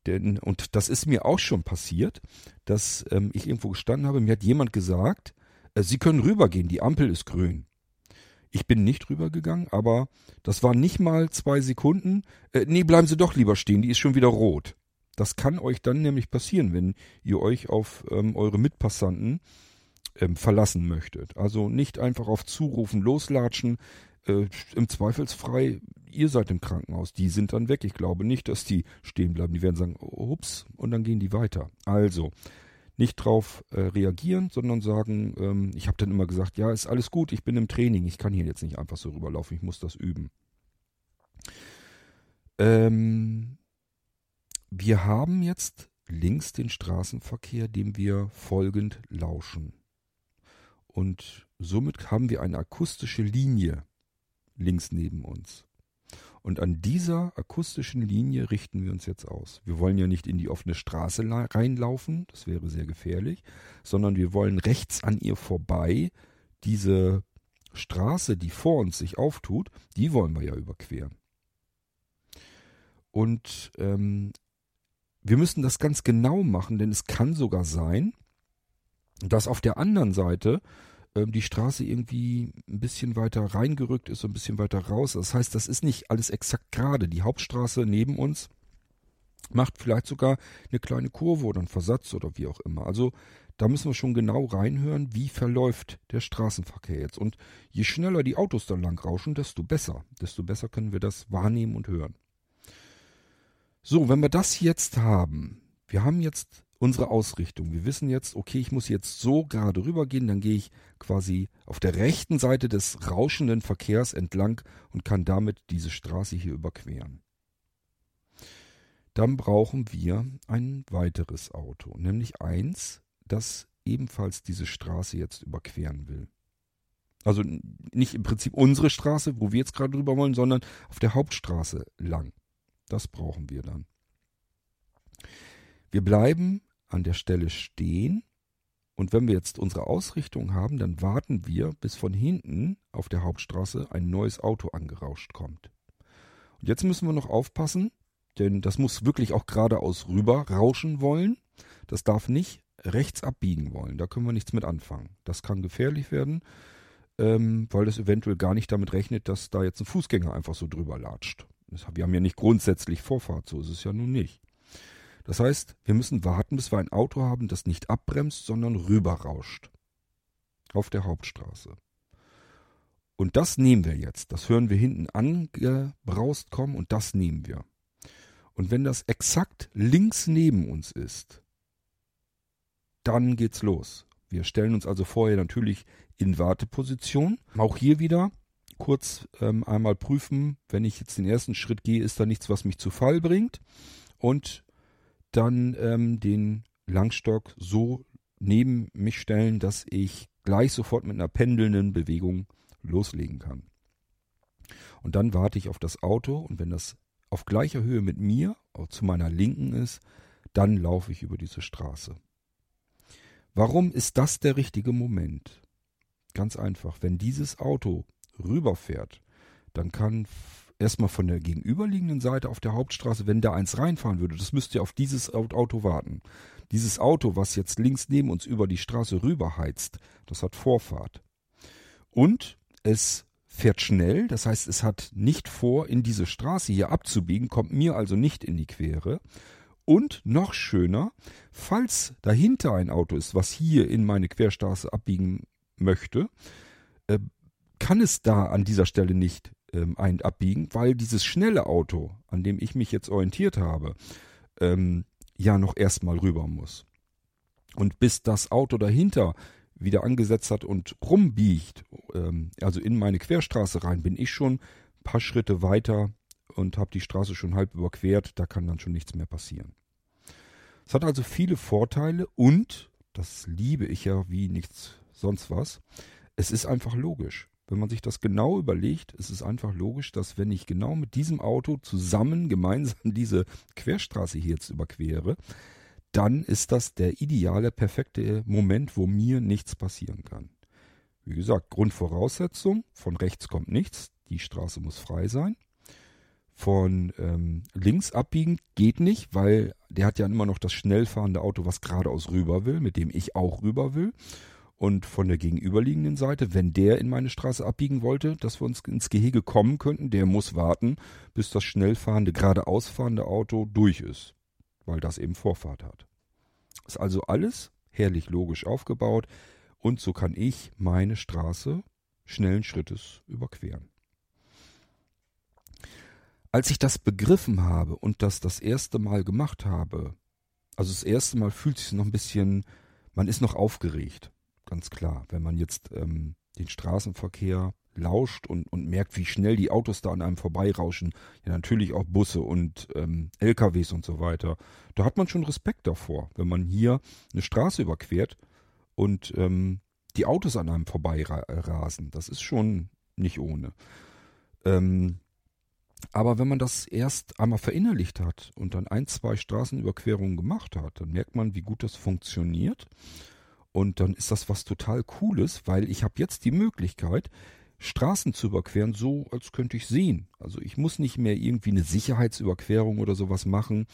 Denn, und das ist mir auch schon passiert, dass ähm, ich irgendwo gestanden habe, mir hat jemand gesagt, äh, Sie können rübergehen, die Ampel ist grün. Ich bin nicht rübergegangen, aber das waren nicht mal zwei Sekunden. Äh, nee, bleiben Sie doch lieber stehen, die ist schon wieder rot. Das kann euch dann nämlich passieren, wenn ihr euch auf ähm, eure Mitpassanten ähm, verlassen möchtet. Also nicht einfach auf Zurufen loslatschen, äh, im Zweifelsfrei, ihr seid im Krankenhaus, die sind dann weg. Ich glaube nicht, dass die stehen bleiben. Die werden sagen, ups, und dann gehen die weiter. Also, nicht drauf äh, reagieren, sondern sagen, ähm, ich habe dann immer gesagt, ja, ist alles gut, ich bin im Training, ich kann hier jetzt nicht einfach so rüberlaufen, ich muss das üben. Ähm, wir haben jetzt links den Straßenverkehr, dem wir folgend lauschen. Und somit haben wir eine akustische Linie links neben uns. Und an dieser akustischen Linie richten wir uns jetzt aus. Wir wollen ja nicht in die offene Straße reinlaufen, das wäre sehr gefährlich, sondern wir wollen rechts an ihr vorbei diese Straße, die vor uns sich auftut, die wollen wir ja überqueren. Und ähm, wir müssen das ganz genau machen, denn es kann sogar sein, dass auf der anderen Seite ähm, die Straße irgendwie ein bisschen weiter reingerückt ist und ein bisschen weiter raus. Das heißt, das ist nicht alles exakt gerade. Die Hauptstraße neben uns macht vielleicht sogar eine kleine Kurve oder einen Versatz oder wie auch immer. Also da müssen wir schon genau reinhören, wie verläuft der Straßenverkehr jetzt. Und je schneller die Autos dann lang rauschen, desto besser. Desto besser können wir das wahrnehmen und hören. So, wenn wir das jetzt haben, wir haben jetzt unsere Ausrichtung. Wir wissen jetzt, okay, ich muss jetzt so gerade rübergehen, dann gehe ich quasi auf der rechten Seite des rauschenden Verkehrs entlang und kann damit diese Straße hier überqueren. Dann brauchen wir ein weiteres Auto, nämlich eins, das ebenfalls diese Straße jetzt überqueren will. Also nicht im Prinzip unsere Straße, wo wir jetzt gerade drüber wollen, sondern auf der Hauptstraße lang. Das brauchen wir dann. Wir bleiben an der Stelle stehen und wenn wir jetzt unsere Ausrichtung haben, dann warten wir, bis von hinten auf der Hauptstraße ein neues Auto angerauscht kommt. Und jetzt müssen wir noch aufpassen, denn das muss wirklich auch geradeaus rüber rauschen wollen. Das darf nicht rechts abbiegen wollen. Da können wir nichts mit anfangen. Das kann gefährlich werden, ähm, weil das eventuell gar nicht damit rechnet, dass da jetzt ein Fußgänger einfach so drüber latscht. Wir haben ja nicht grundsätzlich Vorfahrt, so ist es ja nun nicht. Das heißt, wir müssen warten, bis wir ein Auto haben, das nicht abbremst, sondern rüberrauscht. Auf der Hauptstraße. Und das nehmen wir jetzt. Das hören wir hinten angebraust kommen und das nehmen wir. Und wenn das exakt links neben uns ist, dann geht's los. Wir stellen uns also vorher natürlich in Warteposition. Auch hier wieder kurz ähm, einmal prüfen, wenn ich jetzt den ersten Schritt gehe, ist da nichts, was mich zu Fall bringt. Und dann ähm, den Langstock so neben mich stellen, dass ich gleich sofort mit einer pendelnden Bewegung loslegen kann. Und dann warte ich auf das Auto und wenn das auf gleicher Höhe mit mir, zu meiner Linken ist, dann laufe ich über diese Straße. Warum ist das der richtige Moment? Ganz einfach, wenn dieses Auto rüberfährt, dann kann erstmal von der gegenüberliegenden Seite auf der Hauptstraße, wenn da eins reinfahren würde, das müsste auf dieses Auto warten. Dieses Auto, was jetzt links neben uns über die Straße rüberheizt, das hat Vorfahrt. Und es fährt schnell, das heißt, es hat nicht vor, in diese Straße hier abzubiegen, kommt mir also nicht in die Quere. Und noch schöner, falls dahinter ein Auto ist, was hier in meine Querstraße abbiegen möchte, äh, kann es da an dieser Stelle nicht ähm, ein abbiegen, weil dieses schnelle Auto, an dem ich mich jetzt orientiert habe, ähm, ja noch erstmal rüber muss. Und bis das Auto dahinter wieder angesetzt hat und rumbiegt, ähm, also in meine Querstraße rein, bin ich schon ein paar Schritte weiter und habe die Straße schon halb überquert, da kann dann schon nichts mehr passieren. Es hat also viele Vorteile und, das liebe ich ja wie nichts sonst was, es ist einfach logisch. Wenn man sich das genau überlegt, ist es einfach logisch, dass wenn ich genau mit diesem Auto zusammen gemeinsam diese Querstraße hier jetzt überquere, dann ist das der ideale, perfekte Moment, wo mir nichts passieren kann. Wie gesagt, Grundvoraussetzung, von rechts kommt nichts, die Straße muss frei sein. Von ähm, links abbiegen geht nicht, weil der hat ja immer noch das schnell fahrende Auto, was geradeaus rüber will, mit dem ich auch rüber will und von der gegenüberliegenden Seite, wenn der in meine Straße abbiegen wollte, dass wir uns ins Gehege kommen könnten, der muss warten, bis das schnell fahrende, geradeaus fahrende Auto durch ist. weil das eben Vorfahrt hat. Ist also alles herrlich logisch aufgebaut und so kann ich meine Straße schnellen Schrittes überqueren. Als ich das begriffen habe und das das erste Mal gemacht habe, also das erste Mal fühlt sich noch ein bisschen, man ist noch aufgeregt, ganz klar, wenn man jetzt ähm, den Straßenverkehr lauscht und, und merkt, wie schnell die Autos da an einem vorbeirauschen. Ja, natürlich auch Busse und ähm, LKWs und so weiter. Da hat man schon Respekt davor, wenn man hier eine Straße überquert und ähm, die Autos an einem vorbeirasen. Das ist schon nicht ohne. Ähm, aber wenn man das erst einmal verinnerlicht hat und dann ein, zwei Straßenüberquerungen gemacht hat, dann merkt man, wie gut das funktioniert. Und dann ist das was total Cooles, weil ich habe jetzt die Möglichkeit, Straßen zu überqueren, so als könnte ich sehen. Also ich muss nicht mehr irgendwie eine Sicherheitsüberquerung oder sowas machen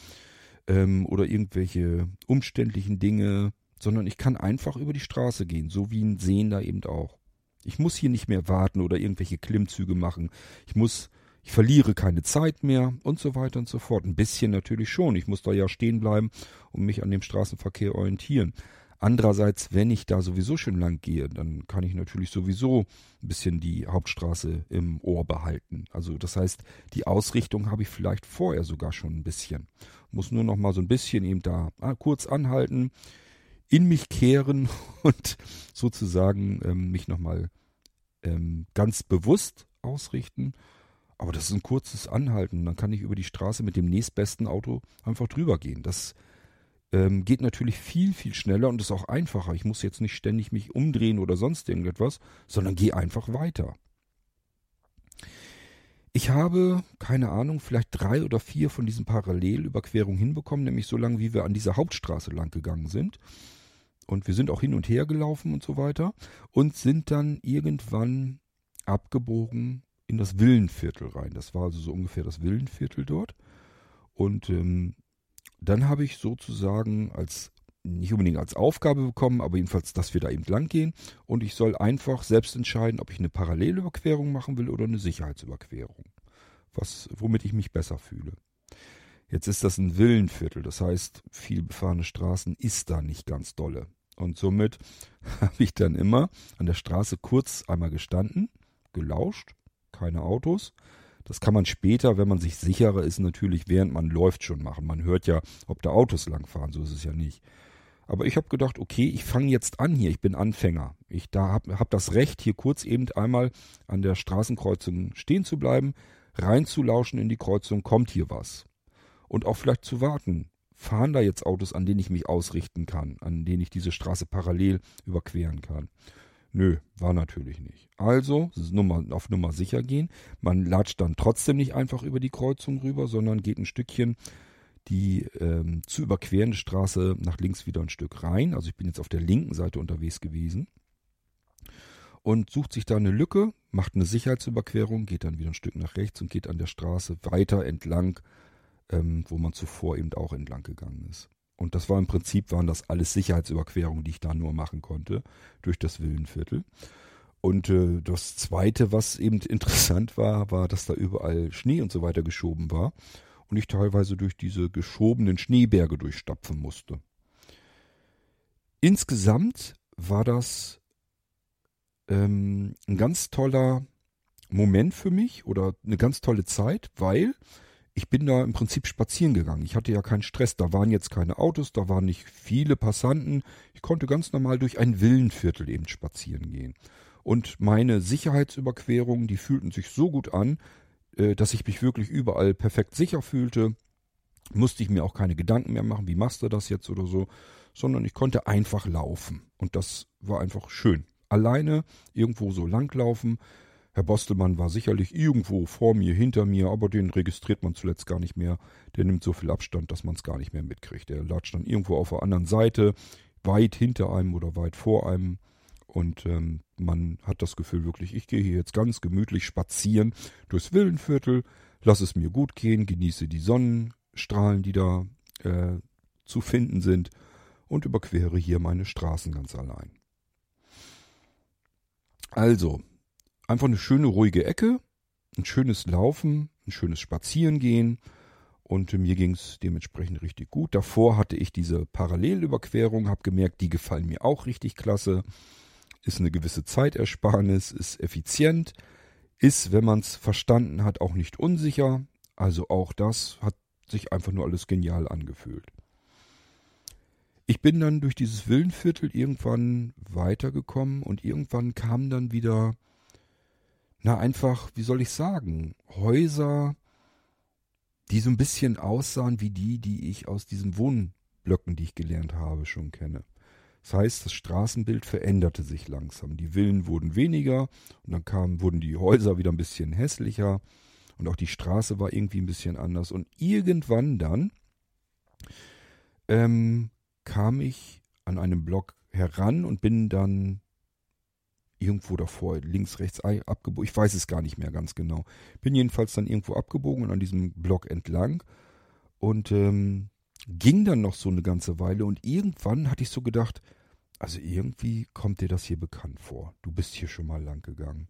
ähm, oder irgendwelche umständlichen Dinge, sondern ich kann einfach über die Straße gehen, so wie ein Sehender eben auch. Ich muss hier nicht mehr warten oder irgendwelche Klimmzüge machen. Ich muss, ich verliere keine Zeit mehr und so weiter und so fort. Ein bisschen natürlich schon. Ich muss da ja stehen bleiben und mich an dem Straßenverkehr orientieren. Andererseits, wenn ich da sowieso schon lang gehe, dann kann ich natürlich sowieso ein bisschen die Hauptstraße im Ohr behalten. Also das heißt, die Ausrichtung habe ich vielleicht vorher sogar schon ein bisschen. Muss nur noch mal so ein bisschen eben da ah, kurz anhalten, in mich kehren und sozusagen ähm, mich noch mal ähm, ganz bewusst ausrichten. Aber das ist ein kurzes Anhalten. Dann kann ich über die Straße mit dem nächstbesten Auto einfach drüber gehen. Das ähm, geht natürlich viel, viel schneller und ist auch einfacher. Ich muss jetzt nicht ständig mich umdrehen oder sonst irgendetwas, sondern gehe einfach weiter. Ich habe, keine Ahnung, vielleicht drei oder vier von diesen Parallelüberquerungen hinbekommen, nämlich so lange, wie wir an dieser Hauptstraße lang gegangen sind. Und wir sind auch hin und her gelaufen und so weiter und sind dann irgendwann abgebogen in das Villenviertel rein. Das war also so ungefähr das Villenviertel dort. Und ähm, dann habe ich sozusagen als nicht unbedingt als Aufgabe bekommen, aber jedenfalls, dass wir da eben lang gehen und ich soll einfach selbst entscheiden, ob ich eine Parallelüberquerung machen will oder eine Sicherheitsüberquerung, was womit ich mich besser fühle. Jetzt ist das ein Villenviertel, das heißt, viel befahrene Straßen ist da nicht ganz dolle. Und somit habe ich dann immer an der Straße kurz einmal gestanden, gelauscht, keine Autos, das kann man später, wenn man sich sicherer ist, natürlich während man läuft schon machen. Man hört ja, ob da Autos langfahren, so ist es ja nicht. Aber ich habe gedacht, okay, ich fange jetzt an hier, ich bin Anfänger. Ich da habe hab das Recht, hier kurz eben einmal an der Straßenkreuzung stehen zu bleiben, reinzulauschen in die Kreuzung, kommt hier was. Und auch vielleicht zu warten. Fahren da jetzt Autos, an denen ich mich ausrichten kann, an denen ich diese Straße parallel überqueren kann. Nö, war natürlich nicht. Also, Nummer, auf Nummer sicher gehen. Man latscht dann trotzdem nicht einfach über die Kreuzung rüber, sondern geht ein Stückchen die ähm, zu überquerende Straße nach links wieder ein Stück rein. Also ich bin jetzt auf der linken Seite unterwegs gewesen. Und sucht sich da eine Lücke, macht eine Sicherheitsüberquerung, geht dann wieder ein Stück nach rechts und geht an der Straße weiter entlang, ähm, wo man zuvor eben auch entlang gegangen ist. Und das war im Prinzip, waren das alles Sicherheitsüberquerungen, die ich da nur machen konnte, durch das Villenviertel. Und äh, das Zweite, was eben interessant war, war, dass da überall Schnee und so weiter geschoben war und ich teilweise durch diese geschobenen Schneeberge durchstapfen musste. Insgesamt war das ähm, ein ganz toller Moment für mich oder eine ganz tolle Zeit, weil ich bin da im Prinzip spazieren gegangen. Ich hatte ja keinen Stress. Da waren jetzt keine Autos, da waren nicht viele Passanten. Ich konnte ganz normal durch ein Villenviertel eben spazieren gehen. Und meine Sicherheitsüberquerungen, die fühlten sich so gut an, äh, dass ich mich wirklich überall perfekt sicher fühlte. Musste ich mir auch keine Gedanken mehr machen, wie machst du das jetzt oder so, sondern ich konnte einfach laufen. Und das war einfach schön. Alleine irgendwo so langlaufen, Herr Bostelmann war sicherlich irgendwo vor mir, hinter mir, aber den registriert man zuletzt gar nicht mehr. Der nimmt so viel Abstand, dass man es gar nicht mehr mitkriegt. Der latscht dann irgendwo auf der anderen Seite, weit hinter einem oder weit vor einem. Und ähm, man hat das Gefühl wirklich, ich gehe hier jetzt ganz gemütlich spazieren durchs Villenviertel, lass es mir gut gehen, genieße die Sonnenstrahlen, die da äh, zu finden sind und überquere hier meine Straßen ganz allein. Also, einfach eine schöne ruhige Ecke, ein schönes Laufen, ein schönes Spazierengehen und mir ging es dementsprechend richtig gut. Davor hatte ich diese Parallelüberquerung, habe gemerkt, die gefallen mir auch richtig klasse. Ist eine gewisse Zeitersparnis, ist effizient, ist, wenn man es verstanden hat, auch nicht unsicher. Also auch das hat sich einfach nur alles genial angefühlt. Ich bin dann durch dieses Villenviertel irgendwann weitergekommen und irgendwann kamen dann wieder, na einfach, wie soll ich sagen, Häuser, die so ein bisschen aussahen wie die, die ich aus diesen Wohnblöcken, die ich gelernt habe, schon kenne. Das heißt, das Straßenbild veränderte sich langsam. Die Villen wurden weniger und dann kamen, wurden die Häuser wieder ein bisschen hässlicher und auch die Straße war irgendwie ein bisschen anders. Und irgendwann dann ähm, kam ich an einem Block heran und bin dann irgendwo davor, links, rechts abgebogen. Ich weiß es gar nicht mehr ganz genau. Bin jedenfalls dann irgendwo abgebogen und an diesem Block entlang und ähm, ging dann noch so eine ganze Weile und irgendwann hatte ich so gedacht, also irgendwie kommt dir das hier bekannt vor. Du bist hier schon mal lang gegangen.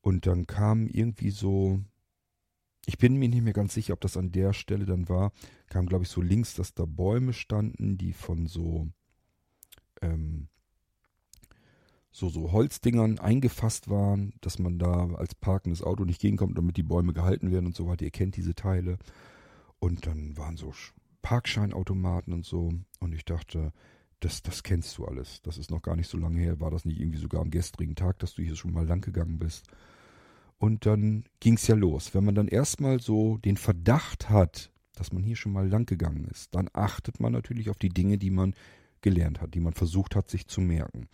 Und dann kam irgendwie so, ich bin mir nicht mehr ganz sicher, ob das an der Stelle dann war, kam glaube ich so links, dass da Bäume standen, die von so, ähm, so, so Holzdingern eingefasst waren, dass man da als parkendes Auto nicht gegenkommt, damit die Bäume gehalten werden und so weiter. Ihr kennt diese Teile. Und dann waren so Parkscheinautomaten und so. Und ich dachte, das, das kennst du alles. Das ist noch gar nicht so lange her. War das nicht irgendwie sogar am gestrigen Tag, dass du hier schon mal lang gegangen bist? Und dann ging es ja los. Wenn man dann erstmal so den Verdacht hat, dass man hier schon mal lang gegangen ist, dann achtet man natürlich auf die Dinge, die man gelernt hat, die man versucht hat, sich zu merken.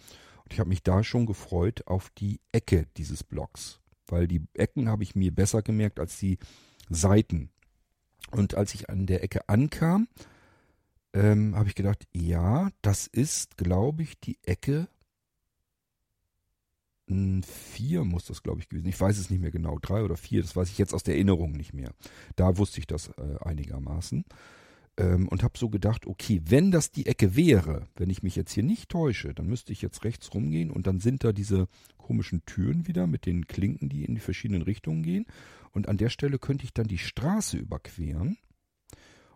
Und ich habe mich da schon gefreut auf die Ecke dieses Blocks, weil die Ecken habe ich mir besser gemerkt als die Seiten. Und als ich an der Ecke ankam, ähm, habe ich gedacht, ja, das ist, glaube ich, die Ecke vier muss das, glaube ich, gewesen. Ich weiß es nicht mehr genau. Drei oder vier, das weiß ich jetzt aus der Erinnerung nicht mehr. Da wusste ich das äh, einigermaßen. Ähm, und habe so gedacht, okay, wenn das die Ecke wäre, wenn ich mich jetzt hier nicht täusche, dann müsste ich jetzt rechts rumgehen und dann sind da diese komischen Türen wieder mit den Klinken, die in die verschiedenen Richtungen gehen. Und an der Stelle könnte ich dann die Straße überqueren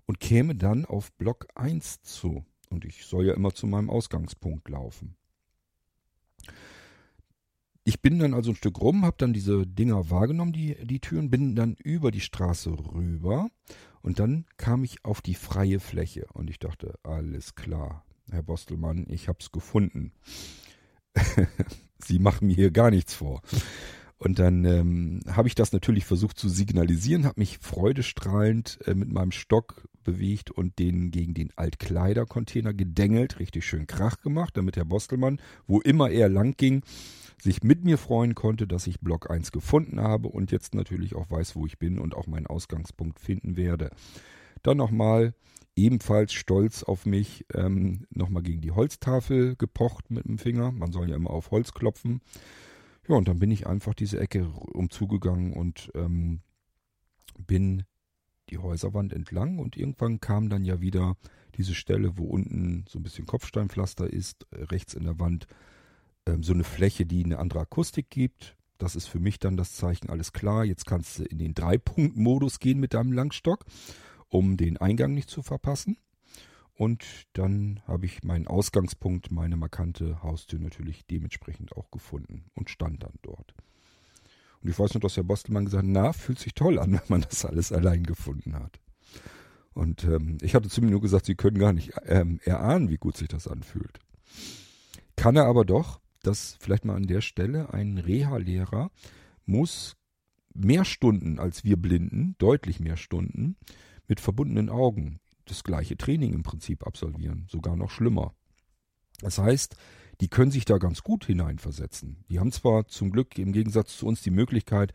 und käme dann auf Block 1 zu. Und ich soll ja immer zu meinem Ausgangspunkt laufen. Ich bin dann also ein Stück rum, habe dann diese Dinger wahrgenommen, die, die Türen, bin dann über die Straße rüber und dann kam ich auf die freie Fläche und ich dachte, alles klar, Herr Bostelmann, ich hab's gefunden. Sie machen mir hier gar nichts vor. Und dann ähm, habe ich das natürlich versucht zu signalisieren, habe mich freudestrahlend äh, mit meinem Stock bewegt und den gegen den Altkleidercontainer gedengelt, richtig schön Krach gemacht, damit Herr Bostelmann, wo immer er lang ging, sich mit mir freuen konnte, dass ich Block 1 gefunden habe und jetzt natürlich auch weiß, wo ich bin und auch meinen Ausgangspunkt finden werde. Dann nochmal ebenfalls stolz auf mich, ähm, nochmal gegen die Holztafel gepocht mit dem Finger. Man soll ja immer auf Holz klopfen. Ja, und dann bin ich einfach diese Ecke umzugegangen und ähm, bin die Häuserwand entlang und irgendwann kam dann ja wieder diese Stelle, wo unten so ein bisschen Kopfsteinpflaster ist, äh, rechts in der Wand ähm, so eine Fläche, die eine andere Akustik gibt. Das ist für mich dann das Zeichen, alles klar, jetzt kannst du in den Drei-Punkt-Modus gehen mit deinem Langstock, um den Eingang nicht zu verpassen. Und dann habe ich meinen Ausgangspunkt, meine markante Haustür natürlich dementsprechend auch gefunden und stand dann dort. Und ich weiß noch, dass Herr Bostelmann gesagt hat, na, fühlt sich toll an, wenn man das alles allein gefunden hat. Und ähm, ich hatte zu mir nur gesagt, Sie können gar nicht ähm, erahnen, wie gut sich das anfühlt. Kann er aber doch, dass vielleicht mal an der Stelle ein Reha-Lehrer muss mehr Stunden als wir Blinden, deutlich mehr Stunden, mit verbundenen Augen das gleiche Training im Prinzip absolvieren, sogar noch schlimmer. Das heißt, die können sich da ganz gut hineinversetzen. Die haben zwar zum Glück im Gegensatz zu uns die Möglichkeit,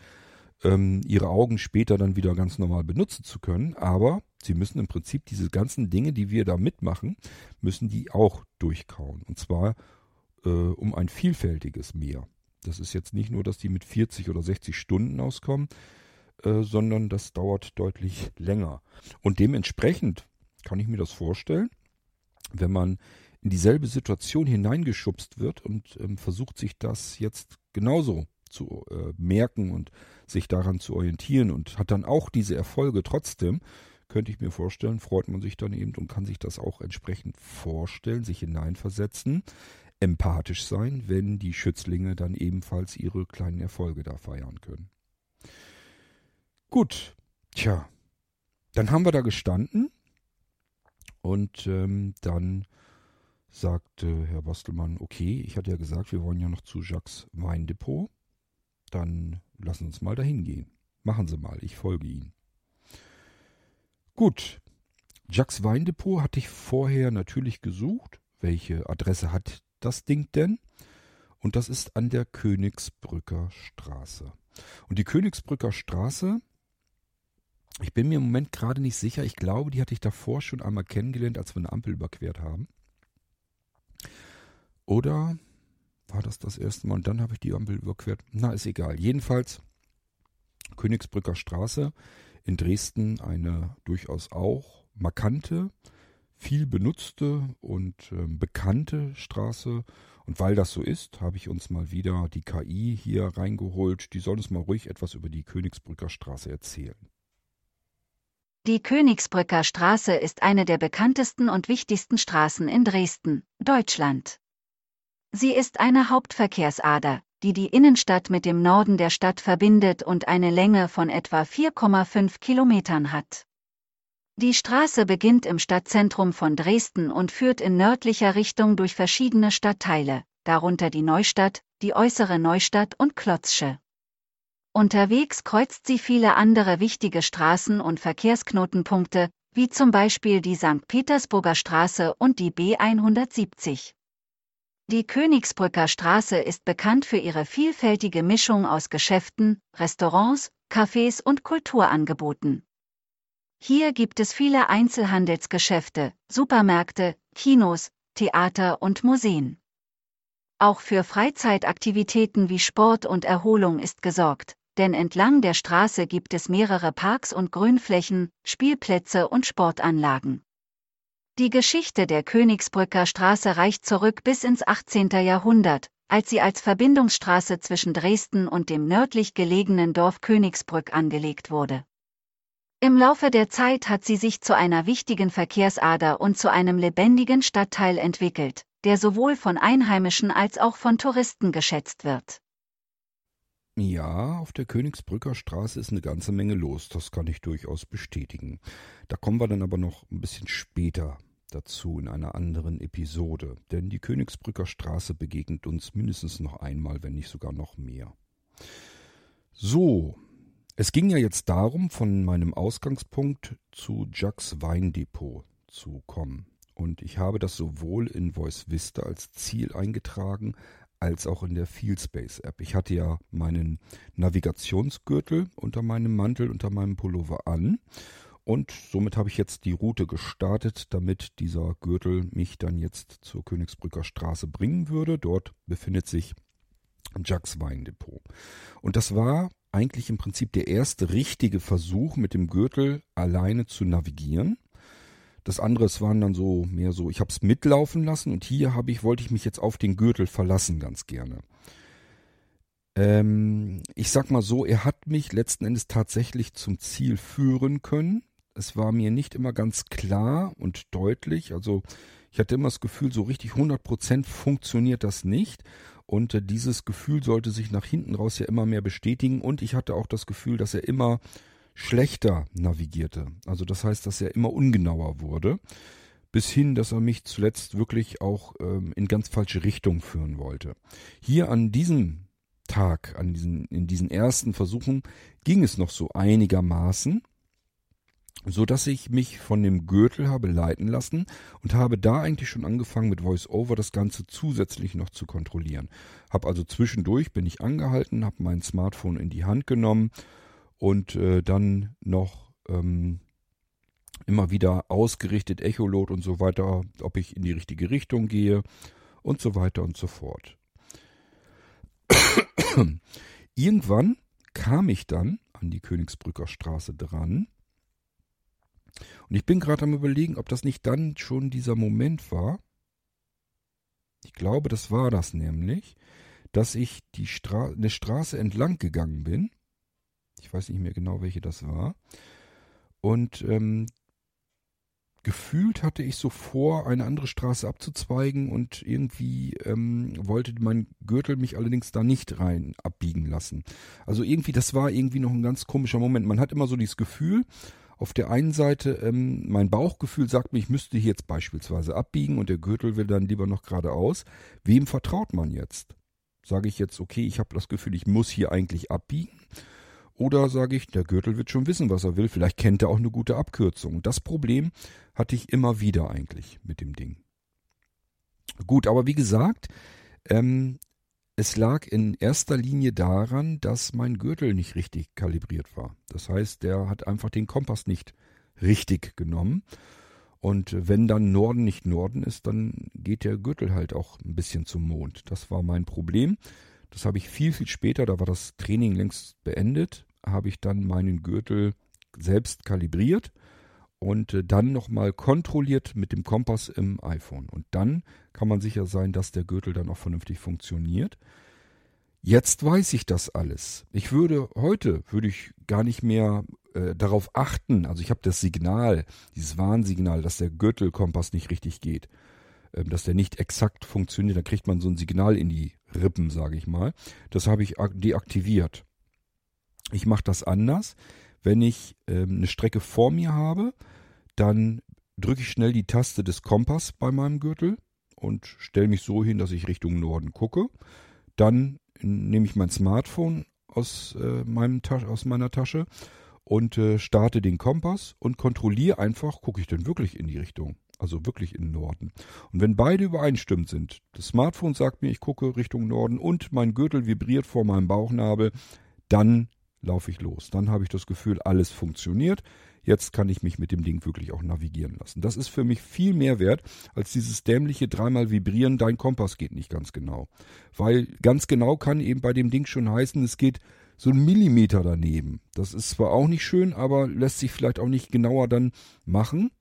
ähm, ihre Augen später dann wieder ganz normal benutzen zu können, aber sie müssen im Prinzip diese ganzen Dinge, die wir da mitmachen, müssen die auch durchkauen. Und zwar äh, um ein vielfältiges mehr. Das ist jetzt nicht nur, dass die mit 40 oder 60 Stunden auskommen, äh, sondern das dauert deutlich länger. Und dementsprechend kann ich mir das vorstellen, wenn man in dieselbe Situation hineingeschubst wird und ähm, versucht sich das jetzt genauso zu äh, merken und sich daran zu orientieren und hat dann auch diese Erfolge trotzdem, könnte ich mir vorstellen, freut man sich dann eben und kann sich das auch entsprechend vorstellen, sich hineinversetzen, empathisch sein, wenn die Schützlinge dann ebenfalls ihre kleinen Erfolge da feiern können. Gut, tja, dann haben wir da gestanden und ähm, dann sagte Herr Bastelmann, okay, ich hatte ja gesagt, wir wollen ja noch zu Jacques Weindepot. Dann lassen uns mal dahin gehen. Machen Sie mal, ich folge Ihnen. Gut. Jacques Weindepot hatte ich vorher natürlich gesucht. Welche Adresse hat das Ding denn? Und das ist an der Königsbrücker Straße. Und die Königsbrücker Straße, ich bin mir im Moment gerade nicht sicher. Ich glaube, die hatte ich davor schon einmal kennengelernt, als wir eine Ampel überquert haben. Oder war das das erste Mal und dann habe ich die Ampel überquert? Na, ist egal. Jedenfalls Königsbrücker Straße in Dresden eine durchaus auch markante, viel benutzte und äh, bekannte Straße. Und weil das so ist, habe ich uns mal wieder die KI hier reingeholt. Die soll uns mal ruhig etwas über die Königsbrücker Straße erzählen. Die Königsbrücker Straße ist eine der bekanntesten und wichtigsten Straßen in Dresden, Deutschland. Sie ist eine Hauptverkehrsader, die die Innenstadt mit dem Norden der Stadt verbindet und eine Länge von etwa 4,5 Kilometern hat. Die Straße beginnt im Stadtzentrum von Dresden und führt in nördlicher Richtung durch verschiedene Stadtteile, darunter die Neustadt, die äußere Neustadt und Klotzsche. Unterwegs kreuzt sie viele andere wichtige Straßen und Verkehrsknotenpunkte, wie zum Beispiel die St. Petersburger Straße und die B 170. Die Königsbrücker Straße ist bekannt für ihre vielfältige Mischung aus Geschäften, Restaurants, Cafés und Kulturangeboten. Hier gibt es viele Einzelhandelsgeschäfte, Supermärkte, Kinos, Theater und Museen. Auch für Freizeitaktivitäten wie Sport und Erholung ist gesorgt, denn entlang der Straße gibt es mehrere Parks und Grünflächen, Spielplätze und Sportanlagen. Die Geschichte der Königsbrücker Straße reicht zurück bis ins 18. Jahrhundert, als sie als Verbindungsstraße zwischen Dresden und dem nördlich gelegenen Dorf Königsbrück angelegt wurde. Im Laufe der Zeit hat sie sich zu einer wichtigen Verkehrsader und zu einem lebendigen Stadtteil entwickelt, der sowohl von Einheimischen als auch von Touristen geschätzt wird. Ja, auf der Königsbrücker Straße ist eine ganze Menge los, das kann ich durchaus bestätigen. Da kommen wir dann aber noch ein bisschen später dazu in einer anderen Episode, denn die Königsbrücker Straße begegnet uns mindestens noch einmal, wenn nicht sogar noch mehr. So, es ging ja jetzt darum, von meinem Ausgangspunkt zu Jacques Weindepot zu kommen. Und ich habe das sowohl in Voice Vista als Ziel eingetragen, als auch in der Fieldspace App. Ich hatte ja meinen Navigationsgürtel unter meinem Mantel, unter meinem Pullover an und somit habe ich jetzt die Route gestartet, damit dieser Gürtel mich dann jetzt zur Königsbrücker Straße bringen würde. Dort befindet sich Jacques Weindepot. Und das war eigentlich im Prinzip der erste richtige Versuch, mit dem Gürtel alleine zu navigieren. Das andere waren dann so mehr so, ich habe es mitlaufen lassen und hier habe ich, wollte ich mich jetzt auf den Gürtel verlassen ganz gerne. Ähm, ich sag mal so, er hat mich letzten Endes tatsächlich zum Ziel führen können es war mir nicht immer ganz klar und deutlich. Also ich hatte immer das Gefühl, so richtig 100% funktioniert das nicht. Und äh, dieses Gefühl sollte sich nach hinten raus ja immer mehr bestätigen. Und ich hatte auch das Gefühl, dass er immer schlechter navigierte. Also das heißt, dass er immer ungenauer wurde. Bis hin, dass er mich zuletzt wirklich auch ähm, in ganz falsche Richtung führen wollte. Hier an diesem Tag, an diesen, in diesen ersten Versuchen ging es noch so einigermaßen so dass ich mich von dem Gürtel habe leiten lassen und habe da eigentlich schon angefangen mit VoiceOver das Ganze zusätzlich noch zu kontrollieren. Hab also zwischendurch bin ich angehalten, habe mein Smartphone in die Hand genommen und äh, dann noch ähm, immer wieder ausgerichtet Echolot und so weiter, ob ich in die richtige Richtung gehe und so weiter und so fort. Irgendwann kam ich dann an die Königsbrücker Straße dran und ich bin gerade am überlegen, ob das nicht dann schon dieser Moment war. Ich glaube, das war das nämlich, dass ich die Stra eine Straße entlang gegangen bin. Ich weiß nicht mehr genau, welche das war. Und ähm, gefühlt hatte ich so vor, eine andere Straße abzuzweigen und irgendwie ähm, wollte mein Gürtel mich allerdings da nicht rein abbiegen lassen. Also irgendwie, das war irgendwie noch ein ganz komischer Moment. Man hat immer so dieses Gefühl, auf der einen Seite, ähm, mein Bauchgefühl sagt mir, ich müsste hier jetzt beispielsweise abbiegen und der Gürtel will dann lieber noch geradeaus. Wem vertraut man jetzt? Sage ich jetzt, okay, ich habe das Gefühl, ich muss hier eigentlich abbiegen? Oder sage ich, der Gürtel wird schon wissen, was er will. Vielleicht kennt er auch eine gute Abkürzung. Das Problem hatte ich immer wieder eigentlich mit dem Ding. Gut, aber wie gesagt, ähm, es lag in erster Linie daran, dass mein Gürtel nicht richtig kalibriert war. Das heißt, der hat einfach den Kompass nicht richtig genommen. Und wenn dann Norden nicht Norden ist, dann geht der Gürtel halt auch ein bisschen zum Mond. Das war mein Problem. Das habe ich viel, viel später, da war das Training längst beendet, habe ich dann meinen Gürtel selbst kalibriert und äh, dann nochmal kontrolliert mit dem Kompass im iPhone. Und dann kann man sicher sein, dass der Gürtel dann auch vernünftig funktioniert. Jetzt weiß ich das alles. Ich würde heute, würde ich gar nicht mehr äh, darauf achten, also ich habe das Signal, dieses Warnsignal, dass der Gürtelkompass nicht richtig geht, äh, dass der nicht exakt funktioniert, dann kriegt man so ein Signal in die Rippen, sage ich mal. Das habe ich deaktiviert. Ich mache das anders. Wenn ich ähm, eine Strecke vor mir habe, dann drücke ich schnell die Taste des Kompass bei meinem Gürtel und stelle mich so hin, dass ich Richtung Norden gucke. Dann nehme ich mein Smartphone aus, äh, meinem aus meiner Tasche und äh, starte den Kompass und kontrolliere einfach, gucke ich denn wirklich in die Richtung. Also wirklich in den Norden. Und wenn beide übereinstimmt sind, das Smartphone sagt mir, ich gucke Richtung Norden und mein Gürtel vibriert vor meinem Bauchnabel, dann laufe ich los. Dann habe ich das Gefühl, alles funktioniert. Jetzt kann ich mich mit dem Ding wirklich auch navigieren lassen. Das ist für mich viel mehr wert als dieses dämliche dreimal vibrieren, dein Kompass geht nicht ganz genau. Weil ganz genau kann eben bei dem Ding schon heißen, es geht so ein Millimeter daneben. Das ist zwar auch nicht schön, aber lässt sich vielleicht auch nicht genauer dann machen.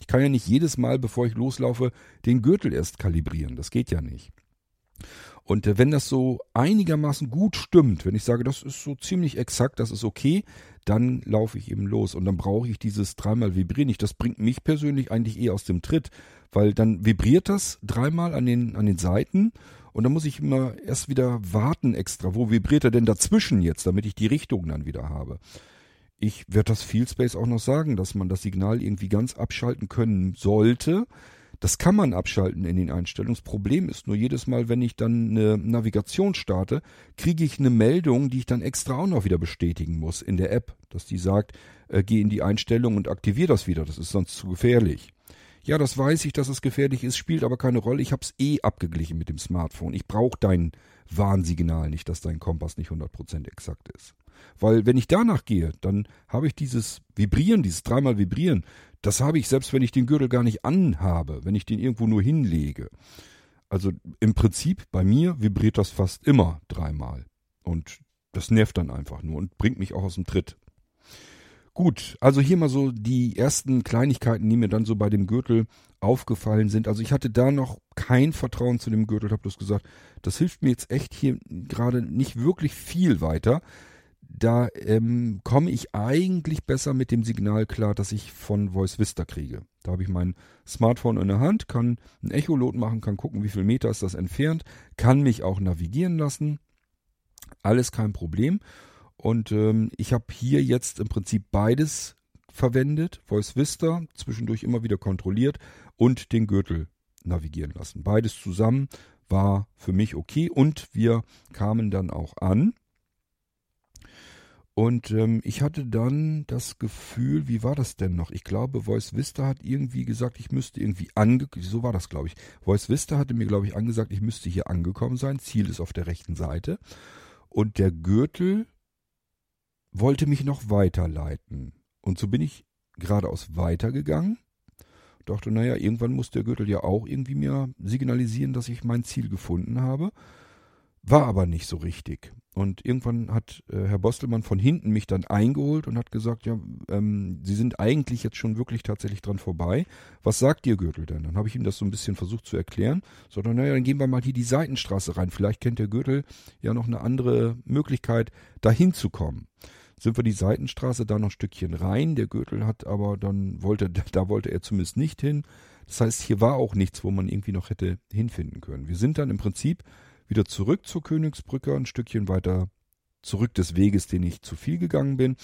Ich kann ja nicht jedes Mal, bevor ich loslaufe, den Gürtel erst kalibrieren. Das geht ja nicht. Und äh, wenn das so einigermaßen gut stimmt, wenn ich sage, das ist so ziemlich exakt, das ist okay, dann laufe ich eben los. Und dann brauche ich dieses dreimal vibrieren nicht. Das bringt mich persönlich eigentlich eher aus dem Tritt, weil dann vibriert das dreimal an den, an den Seiten und dann muss ich immer erst wieder warten extra. Wo vibriert er denn dazwischen jetzt, damit ich die Richtung dann wieder habe? Ich werde das Fieldspace auch noch sagen, dass man das Signal irgendwie ganz abschalten können sollte, das kann man abschalten in den Einstellungen. Das Problem ist nur jedes Mal, wenn ich dann eine Navigation starte, kriege ich eine Meldung, die ich dann extra auch noch wieder bestätigen muss in der App, dass die sagt, äh, geh in die Einstellung und aktiviere das wieder. Das ist sonst zu gefährlich. Ja, das weiß ich, dass es gefährlich ist, spielt aber keine Rolle. Ich habe es eh abgeglichen mit dem Smartphone. Ich brauche dein Warnsignal nicht, dass dein Kompass nicht 100% exakt ist. Weil wenn ich danach gehe, dann habe ich dieses Vibrieren, dieses dreimal Vibrieren, das habe ich selbst, wenn ich den Gürtel gar nicht anhabe, wenn ich den irgendwo nur hinlege. Also im Prinzip bei mir vibriert das fast immer dreimal. Und das nervt dann einfach nur und bringt mich auch aus dem Tritt. Gut, also hier mal so die ersten Kleinigkeiten, die mir dann so bei dem Gürtel aufgefallen sind. Also ich hatte da noch kein Vertrauen zu dem Gürtel, habe bloß gesagt, das hilft mir jetzt echt hier gerade nicht wirklich viel weiter da ähm, komme ich eigentlich besser mit dem Signal klar, das ich von Voice Vista kriege. Da habe ich mein Smartphone in der Hand, kann ein Echolot machen, kann gucken, wie viel Meter ist das entfernt, kann mich auch navigieren lassen. Alles kein Problem. Und ähm, ich habe hier jetzt im Prinzip beides verwendet, Voice Vista, zwischendurch immer wieder kontrolliert und den Gürtel navigieren lassen. Beides zusammen war für mich okay und wir kamen dann auch an und ähm, ich hatte dann das Gefühl, wie war das denn noch? Ich glaube, Voice Vista hat irgendwie gesagt, ich müsste irgendwie ange... So war das, glaube ich. Voice Vista hatte mir, glaube ich, angesagt, ich müsste hier angekommen sein. Ziel ist auf der rechten Seite. Und der Gürtel wollte mich noch weiterleiten. Und so bin ich geradeaus weitergegangen. Dachte, naja, irgendwann muss der Gürtel ja auch irgendwie mir signalisieren, dass ich mein Ziel gefunden habe War aber nicht so richtig. Und irgendwann hat äh, Herr Bostelmann von hinten mich dann eingeholt und hat gesagt, ja, ähm, Sie sind eigentlich jetzt schon wirklich tatsächlich dran vorbei. Was sagt Ihr Gürtel denn? Dann habe ich ihm das so ein bisschen versucht zu erklären. Sondern, naja, dann gehen wir mal hier die Seitenstraße rein. Vielleicht kennt der Gürtel ja noch eine andere Möglichkeit, dahin zu kommen. Sind wir die Seitenstraße da noch ein Stückchen rein. Der Gürtel hat aber dann wollte, da wollte er zumindest nicht hin. Das heißt, hier war auch nichts, wo man irgendwie noch hätte hinfinden können. Wir sind dann im Prinzip wieder zurück zur Königsbrücke, ein Stückchen weiter zurück des Weges, den ich zu viel gegangen bin.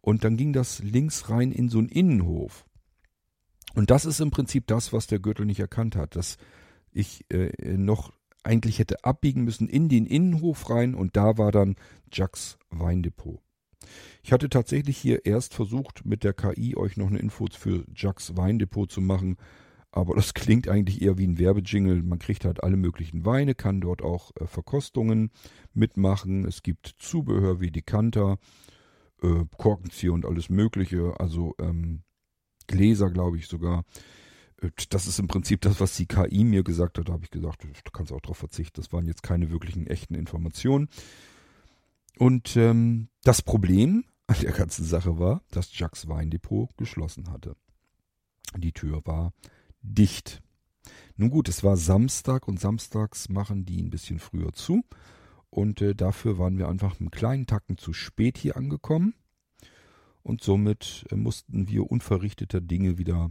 Und dann ging das links rein in so einen Innenhof. Und das ist im Prinzip das, was der Gürtel nicht erkannt hat, dass ich äh, noch eigentlich hätte abbiegen müssen in den Innenhof rein und da war dann Jacks Weindepot. Ich hatte tatsächlich hier erst versucht, mit der KI euch noch eine Info für Jacks Weindepot zu machen, aber das klingt eigentlich eher wie ein Werbejingle. Man kriegt halt alle möglichen Weine, kann dort auch äh, Verkostungen mitmachen. Es gibt Zubehör wie Dekanter, äh, Korkenzieher und alles Mögliche. Also ähm, Gläser, glaube ich sogar. Äh, das ist im Prinzip das, was die KI mir gesagt hat. Da habe ich gesagt, du kannst auch darauf verzichten. Das waren jetzt keine wirklichen echten Informationen. Und ähm, das Problem an der ganzen Sache war, dass Jacques Weindepot geschlossen hatte. Die Tür war dicht. Nun gut, es war Samstag und samstags machen die ein bisschen früher zu. Und äh, dafür waren wir einfach einen kleinen Tacken zu spät hier angekommen. Und somit äh, mussten wir unverrichteter Dinge wieder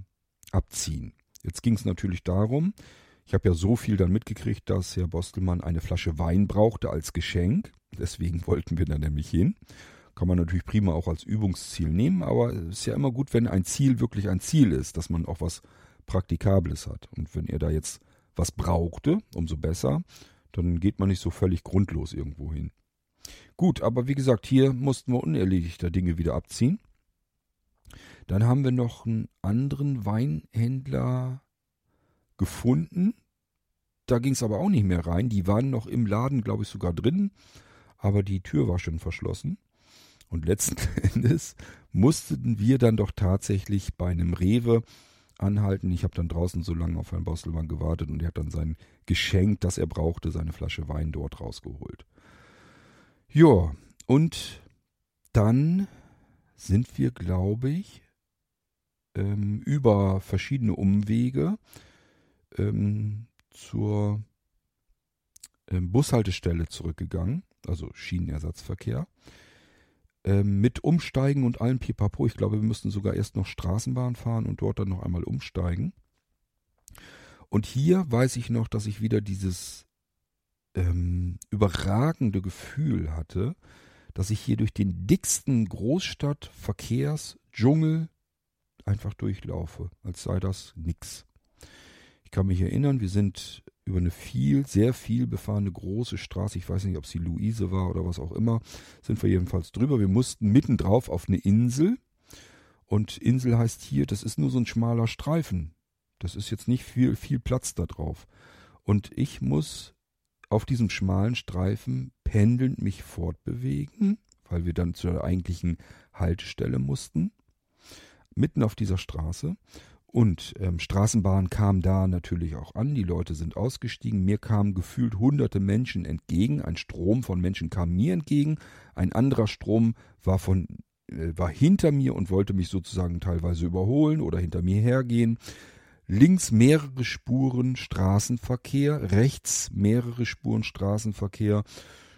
abziehen. Jetzt ging es natürlich darum, ich habe ja so viel dann mitgekriegt, dass Herr Bostelmann eine Flasche Wein brauchte als Geschenk. Deswegen wollten wir da nämlich hin. Kann man natürlich prima auch als Übungsziel nehmen, aber es ist ja immer gut, wenn ein Ziel wirklich ein Ziel ist, dass man auch was Praktikables hat. Und wenn er da jetzt was brauchte, umso besser, dann geht man nicht so völlig grundlos irgendwo hin. Gut, aber wie gesagt, hier mussten wir unerledigter Dinge wieder abziehen. Dann haben wir noch einen anderen Weinhändler gefunden. Da ging es aber auch nicht mehr rein. Die waren noch im Laden, glaube ich, sogar drin, aber die Tür war schon verschlossen. Und letzten Endes mussten wir dann doch tatsächlich bei einem Rewe anhalten. Ich habe dann draußen so lange auf Herrn Bostelmann gewartet und er hat dann sein Geschenk, das er brauchte, seine Flasche Wein dort rausgeholt. Ja, und dann sind wir, glaube ich, ähm, über verschiedene Umwege ähm, zur ähm, Bushaltestelle zurückgegangen, also Schienenersatzverkehr. Ähm, mit Umsteigen und allem Pipapo. Ich glaube, wir müssten sogar erst noch Straßenbahn fahren und dort dann noch einmal umsteigen. Und hier weiß ich noch, dass ich wieder dieses ähm, überragende Gefühl hatte, dass ich hier durch den dicksten Großstadtverkehrsdschungel einfach durchlaufe, als sei das nix. Ich kann mich erinnern, wir sind über eine viel, sehr viel befahrene große Straße, ich weiß nicht, ob sie Luise war oder was auch immer, sind wir jedenfalls drüber. Wir mussten mittendrauf auf eine Insel. Und Insel heißt hier, das ist nur so ein schmaler Streifen. Das ist jetzt nicht viel, viel Platz da drauf. Und ich muss auf diesem schmalen Streifen pendelnd mich fortbewegen, weil wir dann zur eigentlichen Haltestelle mussten, mitten auf dieser Straße. Und ähm, Straßenbahn kam da natürlich auch an, die Leute sind ausgestiegen, mir kamen gefühlt hunderte Menschen entgegen, ein Strom von Menschen kam mir entgegen, ein anderer Strom war von äh, war hinter mir und wollte mich sozusagen teilweise überholen oder hinter mir hergehen. Links mehrere Spuren Straßenverkehr, rechts mehrere Spuren Straßenverkehr,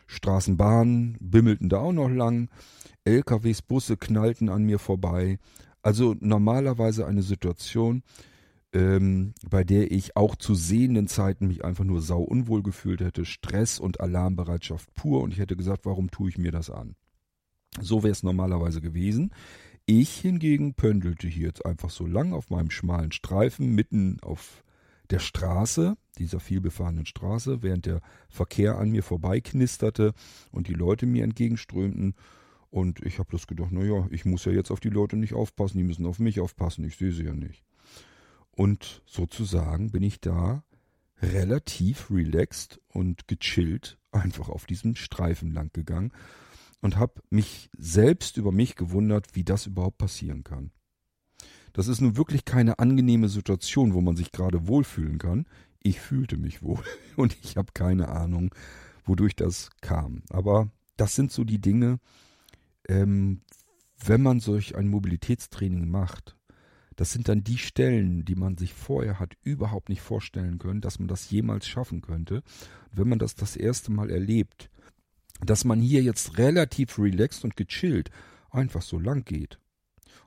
Straßenbahnen bimmelten da auch noch lang, LKWs, Busse knallten an mir vorbei. Also normalerweise eine Situation, ähm, bei der ich auch zu sehenden Zeiten mich einfach nur sau unwohl gefühlt hätte, Stress und Alarmbereitschaft pur und ich hätte gesagt, warum tue ich mir das an? So wäre es normalerweise gewesen. Ich hingegen pendelte hier jetzt einfach so lang auf meinem schmalen Streifen mitten auf der Straße, dieser vielbefahrenen Straße, während der Verkehr an mir vorbeiknisterte und die Leute mir entgegenströmten und ich habe das gedacht, naja, ich muss ja jetzt auf die Leute nicht aufpassen, die müssen auf mich aufpassen, ich sehe sie ja nicht. Und sozusagen bin ich da relativ relaxed und gechillt einfach auf diesem Streifen lang gegangen und habe mich selbst über mich gewundert, wie das überhaupt passieren kann. Das ist nun wirklich keine angenehme Situation, wo man sich gerade wohlfühlen kann. Ich fühlte mich wohl und ich habe keine Ahnung, wodurch das kam. Aber das sind so die Dinge, ähm, wenn man solch ein Mobilitätstraining macht, das sind dann die Stellen, die man sich vorher hat überhaupt nicht vorstellen können, dass man das jemals schaffen könnte. wenn man das das erste Mal erlebt, dass man hier jetzt relativ relaxed und gechillt einfach so lang geht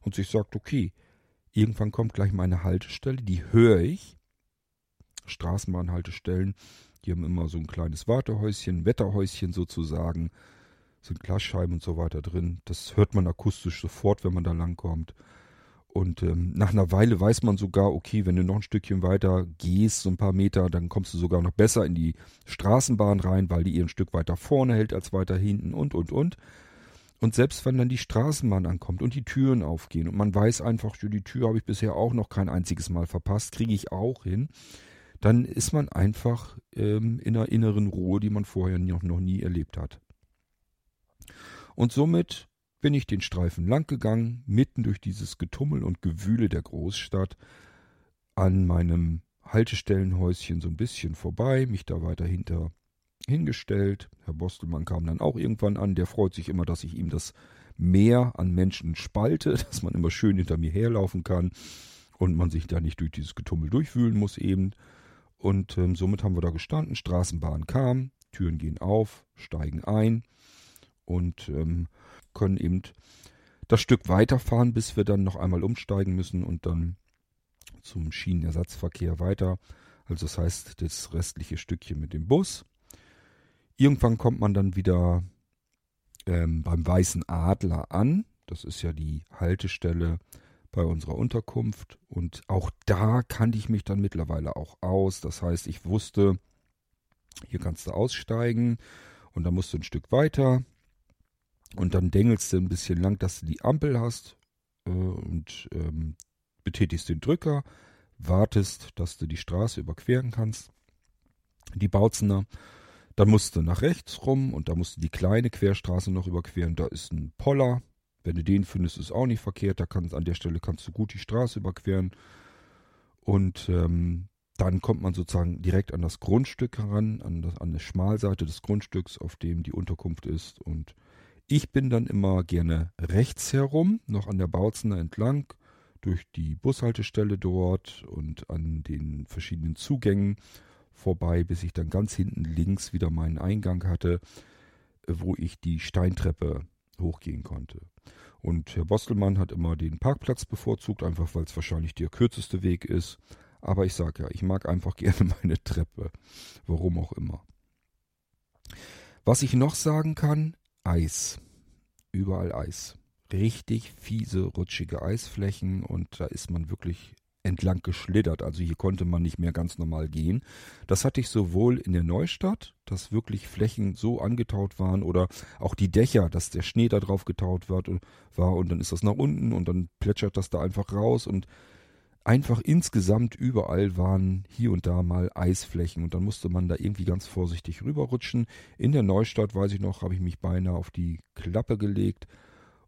und sich sagt, okay, irgendwann kommt gleich meine Haltestelle, die höre ich. Straßenbahnhaltestellen, die haben immer so ein kleines Wartehäuschen, Wetterhäuschen sozusagen, sind Glasscheiben und so weiter drin. Das hört man akustisch sofort, wenn man da langkommt. Und ähm, nach einer Weile weiß man sogar, okay, wenn du noch ein Stückchen weiter gehst, so ein paar Meter, dann kommst du sogar noch besser in die Straßenbahn rein, weil die ihr ein Stück weiter vorne hält als weiter hinten und, und, und. Und selbst wenn dann die Straßenbahn ankommt und die Türen aufgehen und man weiß einfach, die Tür habe ich bisher auch noch kein einziges Mal verpasst, kriege ich auch hin, dann ist man einfach ähm, in einer inneren Ruhe, die man vorher noch, noch nie erlebt hat. Und somit bin ich den Streifen langgegangen, mitten durch dieses Getummel und Gewühle der Großstadt, an meinem Haltestellenhäuschen so ein bisschen vorbei, mich da weiter hinter hingestellt. Herr Bostelmann kam dann auch irgendwann an, der freut sich immer, dass ich ihm das Meer an Menschen spalte, dass man immer schön hinter mir herlaufen kann und man sich da nicht durch dieses Getummel durchwühlen muss eben. Und ähm, somit haben wir da gestanden, Straßenbahn kam, Türen gehen auf, steigen ein und ähm, können eben das Stück weiterfahren, bis wir dann noch einmal umsteigen müssen und dann zum Schienenersatzverkehr weiter. Also das heißt, das restliche Stückchen mit dem Bus. Irgendwann kommt man dann wieder ähm, beim Weißen Adler an. Das ist ja die Haltestelle bei unserer Unterkunft. Und auch da kannte ich mich dann mittlerweile auch aus. Das heißt, ich wusste, hier kannst du aussteigen und dann musst du ein Stück weiter. Und dann dengelst du ein bisschen lang, dass du die Ampel hast äh, und ähm, betätigst den Drücker, wartest, dass du die Straße überqueren kannst, die Bautzener. Dann musst du nach rechts rum und da musst du die kleine Querstraße noch überqueren. Da ist ein Poller. Wenn du den findest, ist auch nicht verkehrt. Da kannst, an der Stelle kannst du gut die Straße überqueren. Und ähm, dann kommt man sozusagen direkt an das Grundstück heran, an, das, an die Schmalseite des Grundstücks, auf dem die Unterkunft ist. Und ich bin dann immer gerne rechts herum, noch an der Bautzener entlang, durch die Bushaltestelle dort und an den verschiedenen Zugängen vorbei, bis ich dann ganz hinten links wieder meinen Eingang hatte, wo ich die Steintreppe hochgehen konnte. Und Herr Bostelmann hat immer den Parkplatz bevorzugt, einfach weil es wahrscheinlich der kürzeste Weg ist. Aber ich sage ja, ich mag einfach gerne meine Treppe. Warum auch immer. Was ich noch sagen kann, Eis. Überall Eis. Richtig fiese, rutschige Eisflächen und da ist man wirklich entlang geschlittert. Also hier konnte man nicht mehr ganz normal gehen. Das hatte ich sowohl in der Neustadt, dass wirklich Flächen so angetaut waren oder auch die Dächer, dass der Schnee da drauf getaut wird, war und dann ist das nach unten und dann plätschert das da einfach raus und einfach insgesamt überall waren hier und da mal Eisflächen und dann musste man da irgendwie ganz vorsichtig rüberrutschen. In der Neustadt, weiß ich noch, habe ich mich beinahe auf die Klappe gelegt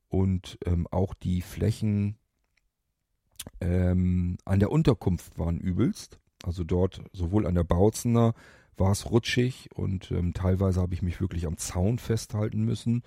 und ähm, auch die Flächen ähm, an der Unterkunft waren übelst. Also dort sowohl an der Bautzener war es rutschig und ähm, teilweise habe ich mich wirklich am Zaun festhalten müssen,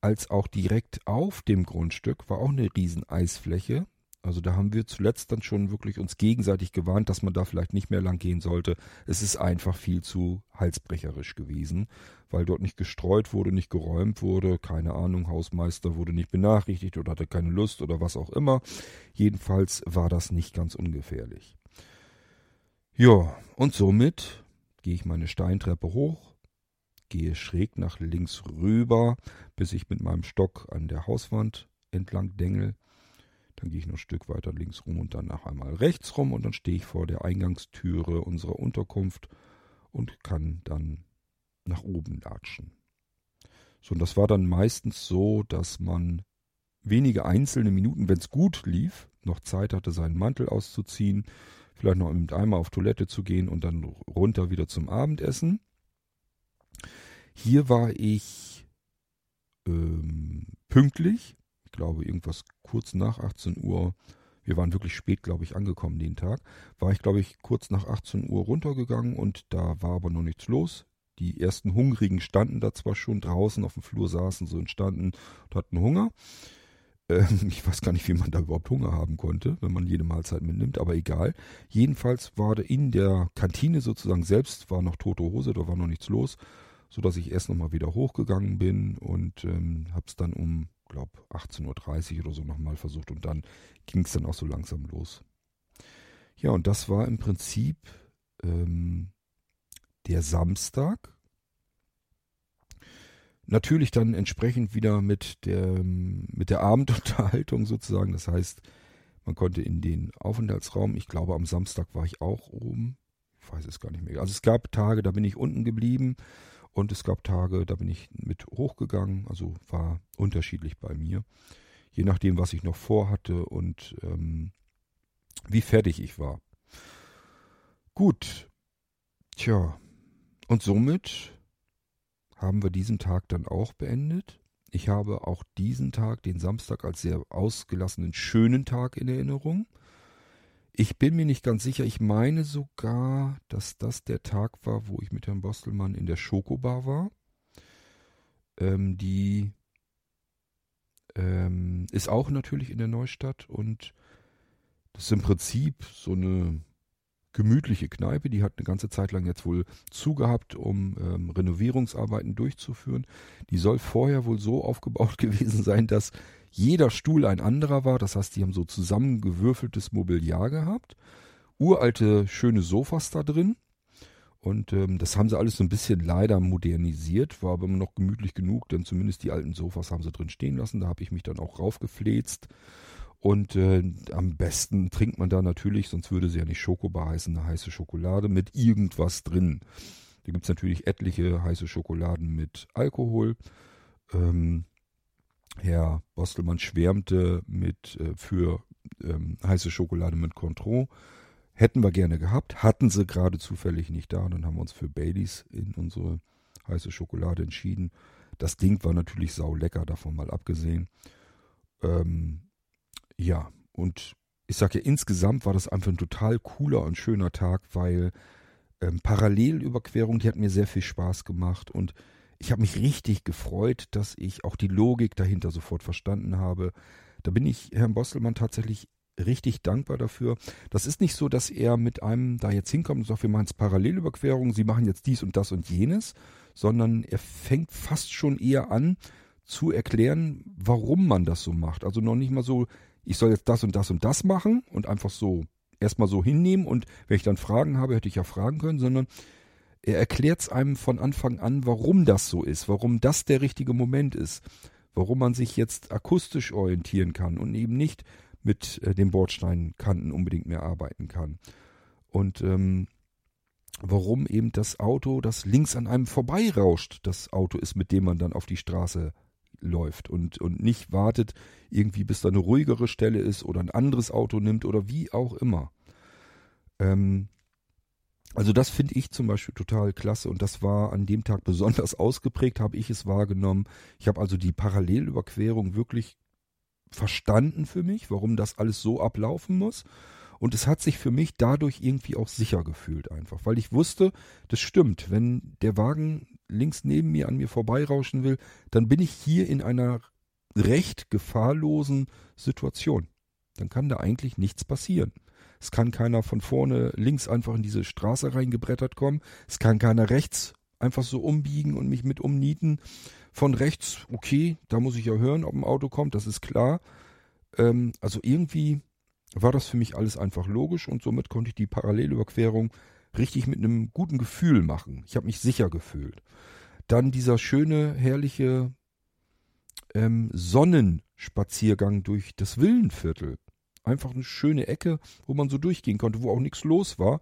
als auch direkt auf dem Grundstück war auch eine riesen Eisfläche. Also da haben wir zuletzt dann schon wirklich uns gegenseitig gewarnt, dass man da vielleicht nicht mehr lang gehen sollte. Es ist einfach viel zu halsbrecherisch gewesen, weil dort nicht gestreut wurde, nicht geräumt wurde. Keine Ahnung, Hausmeister wurde nicht benachrichtigt oder hatte keine Lust oder was auch immer. Jedenfalls war das nicht ganz ungefährlich. Ja, und somit gehe ich meine Steintreppe hoch, gehe schräg nach links rüber, bis ich mit meinem Stock an der Hauswand entlang dengel dann gehe ich noch ein Stück weiter links rum und dann nach einmal rechts rum und dann stehe ich vor der Eingangstüre unserer Unterkunft und kann dann nach oben latschen. So, und das war dann meistens so, dass man wenige einzelne Minuten, wenn es gut lief, noch Zeit hatte, seinen Mantel auszuziehen, vielleicht noch mit einmal auf Toilette zu gehen und dann runter wieder zum Abendessen. Hier war ich ähm, pünktlich, ich glaube irgendwas kurz nach 18 Uhr, wir waren wirklich spät, glaube ich, angekommen den Tag, war ich, glaube ich, kurz nach 18 Uhr runtergegangen und da war aber noch nichts los. Die ersten Hungrigen standen da zwar schon draußen auf dem Flur, saßen so und standen und hatten Hunger. Ähm, ich weiß gar nicht, wie man da überhaupt Hunger haben konnte, wenn man jede Mahlzeit mitnimmt, aber egal. Jedenfalls war in der Kantine sozusagen selbst, war noch tote Hose, da war noch nichts los, sodass ich erst nochmal wieder hochgegangen bin und ähm, habe es dann um, glaube 18.30 Uhr oder so nochmal versucht und dann ging es dann auch so langsam los. Ja, und das war im Prinzip ähm, der Samstag. Natürlich dann entsprechend wieder mit der, mit der Abendunterhaltung sozusagen. Das heißt, man konnte in den Aufenthaltsraum, ich glaube am Samstag war ich auch oben, ich weiß es gar nicht mehr. Also es gab Tage, da bin ich unten geblieben und es gab Tage, da bin ich mit hochgegangen. Also war unterschiedlich bei mir. Je nachdem, was ich noch vorhatte und ähm, wie fertig ich war. Gut. Tja. Und somit haben wir diesen Tag dann auch beendet. Ich habe auch diesen Tag, den Samstag, als sehr ausgelassenen, schönen Tag in Erinnerung. Ich bin mir nicht ganz sicher. Ich meine sogar, dass das der Tag war, wo ich mit Herrn Bostelmann in der Schokobar war. Ähm, die ähm, ist auch natürlich in der Neustadt und das ist im Prinzip so eine gemütliche Kneipe, die hat eine ganze Zeit lang jetzt wohl zugehabt, um ähm, Renovierungsarbeiten durchzuführen. Die soll vorher wohl so aufgebaut gewesen sein, dass jeder Stuhl ein anderer war. Das heißt, die haben so zusammengewürfeltes Mobiliar gehabt, uralte schöne Sofas da drin. Und ähm, das haben sie alles so ein bisschen leider modernisiert, war aber immer noch gemütlich genug, denn zumindest die alten Sofas haben sie drin stehen lassen. Da habe ich mich dann auch raufgefläzt. Und äh, am besten trinkt man da natürlich, sonst würde sie ja nicht Schokobar heißen, eine heiße Schokolade mit irgendwas drin. Da gibt's natürlich etliche heiße Schokoladen mit Alkohol. Ähm, Herr Bostelmann schwärmte mit äh, für ähm, heiße Schokolade mit Contro. Hätten wir gerne gehabt, hatten sie gerade zufällig nicht da. Dann haben wir uns für Baileys in unsere heiße Schokolade entschieden. Das Ding war natürlich sau lecker, davon mal abgesehen. Ähm, ja, und ich sage ja, insgesamt war das einfach ein total cooler und schöner Tag, weil ähm, Parallelüberquerung, die hat mir sehr viel Spaß gemacht und ich habe mich richtig gefreut, dass ich auch die Logik dahinter sofort verstanden habe. Da bin ich Herrn Bostelmann tatsächlich richtig dankbar dafür. Das ist nicht so, dass er mit einem da jetzt hinkommt und sagt, wir machen jetzt Parallelüberquerung, Sie machen jetzt dies und das und jenes, sondern er fängt fast schon eher an zu erklären, warum man das so macht. Also noch nicht mal so ich soll jetzt das und das und das machen und einfach so erstmal so hinnehmen und wenn ich dann Fragen habe, hätte ich ja fragen können, sondern er erklärt es einem von Anfang an, warum das so ist, warum das der richtige Moment ist, warum man sich jetzt akustisch orientieren kann und eben nicht mit äh, den Bordsteinkanten unbedingt mehr arbeiten kann. Und ähm, warum eben das Auto, das links an einem vorbeirauscht, das Auto ist, mit dem man dann auf die Straße läuft und, und nicht wartet, irgendwie bis da eine ruhigere Stelle ist oder ein anderes Auto nimmt oder wie auch immer. Ähm, also das finde ich zum Beispiel total klasse und das war an dem Tag besonders ausgeprägt, habe ich es wahrgenommen. Ich habe also die Parallelüberquerung wirklich verstanden für mich, warum das alles so ablaufen muss. Und es hat sich für mich dadurch irgendwie auch sicher gefühlt einfach, weil ich wusste, das stimmt, wenn der Wagen links neben mir an mir vorbeirauschen will, dann bin ich hier in einer recht gefahrlosen Situation. Dann kann da eigentlich nichts passieren. Es kann keiner von vorne links einfach in diese Straße reingebrettert kommen. Es kann keiner rechts einfach so umbiegen und mich mit umnieten. Von rechts, okay, da muss ich ja hören, ob ein Auto kommt, das ist klar. Ähm, also irgendwie war das für mich alles einfach logisch und somit konnte ich die Parallelüberquerung richtig mit einem guten Gefühl machen. Ich habe mich sicher gefühlt. Dann dieser schöne, herrliche ähm, Sonnenspaziergang durch das Villenviertel. Einfach eine schöne Ecke, wo man so durchgehen konnte, wo auch nichts los war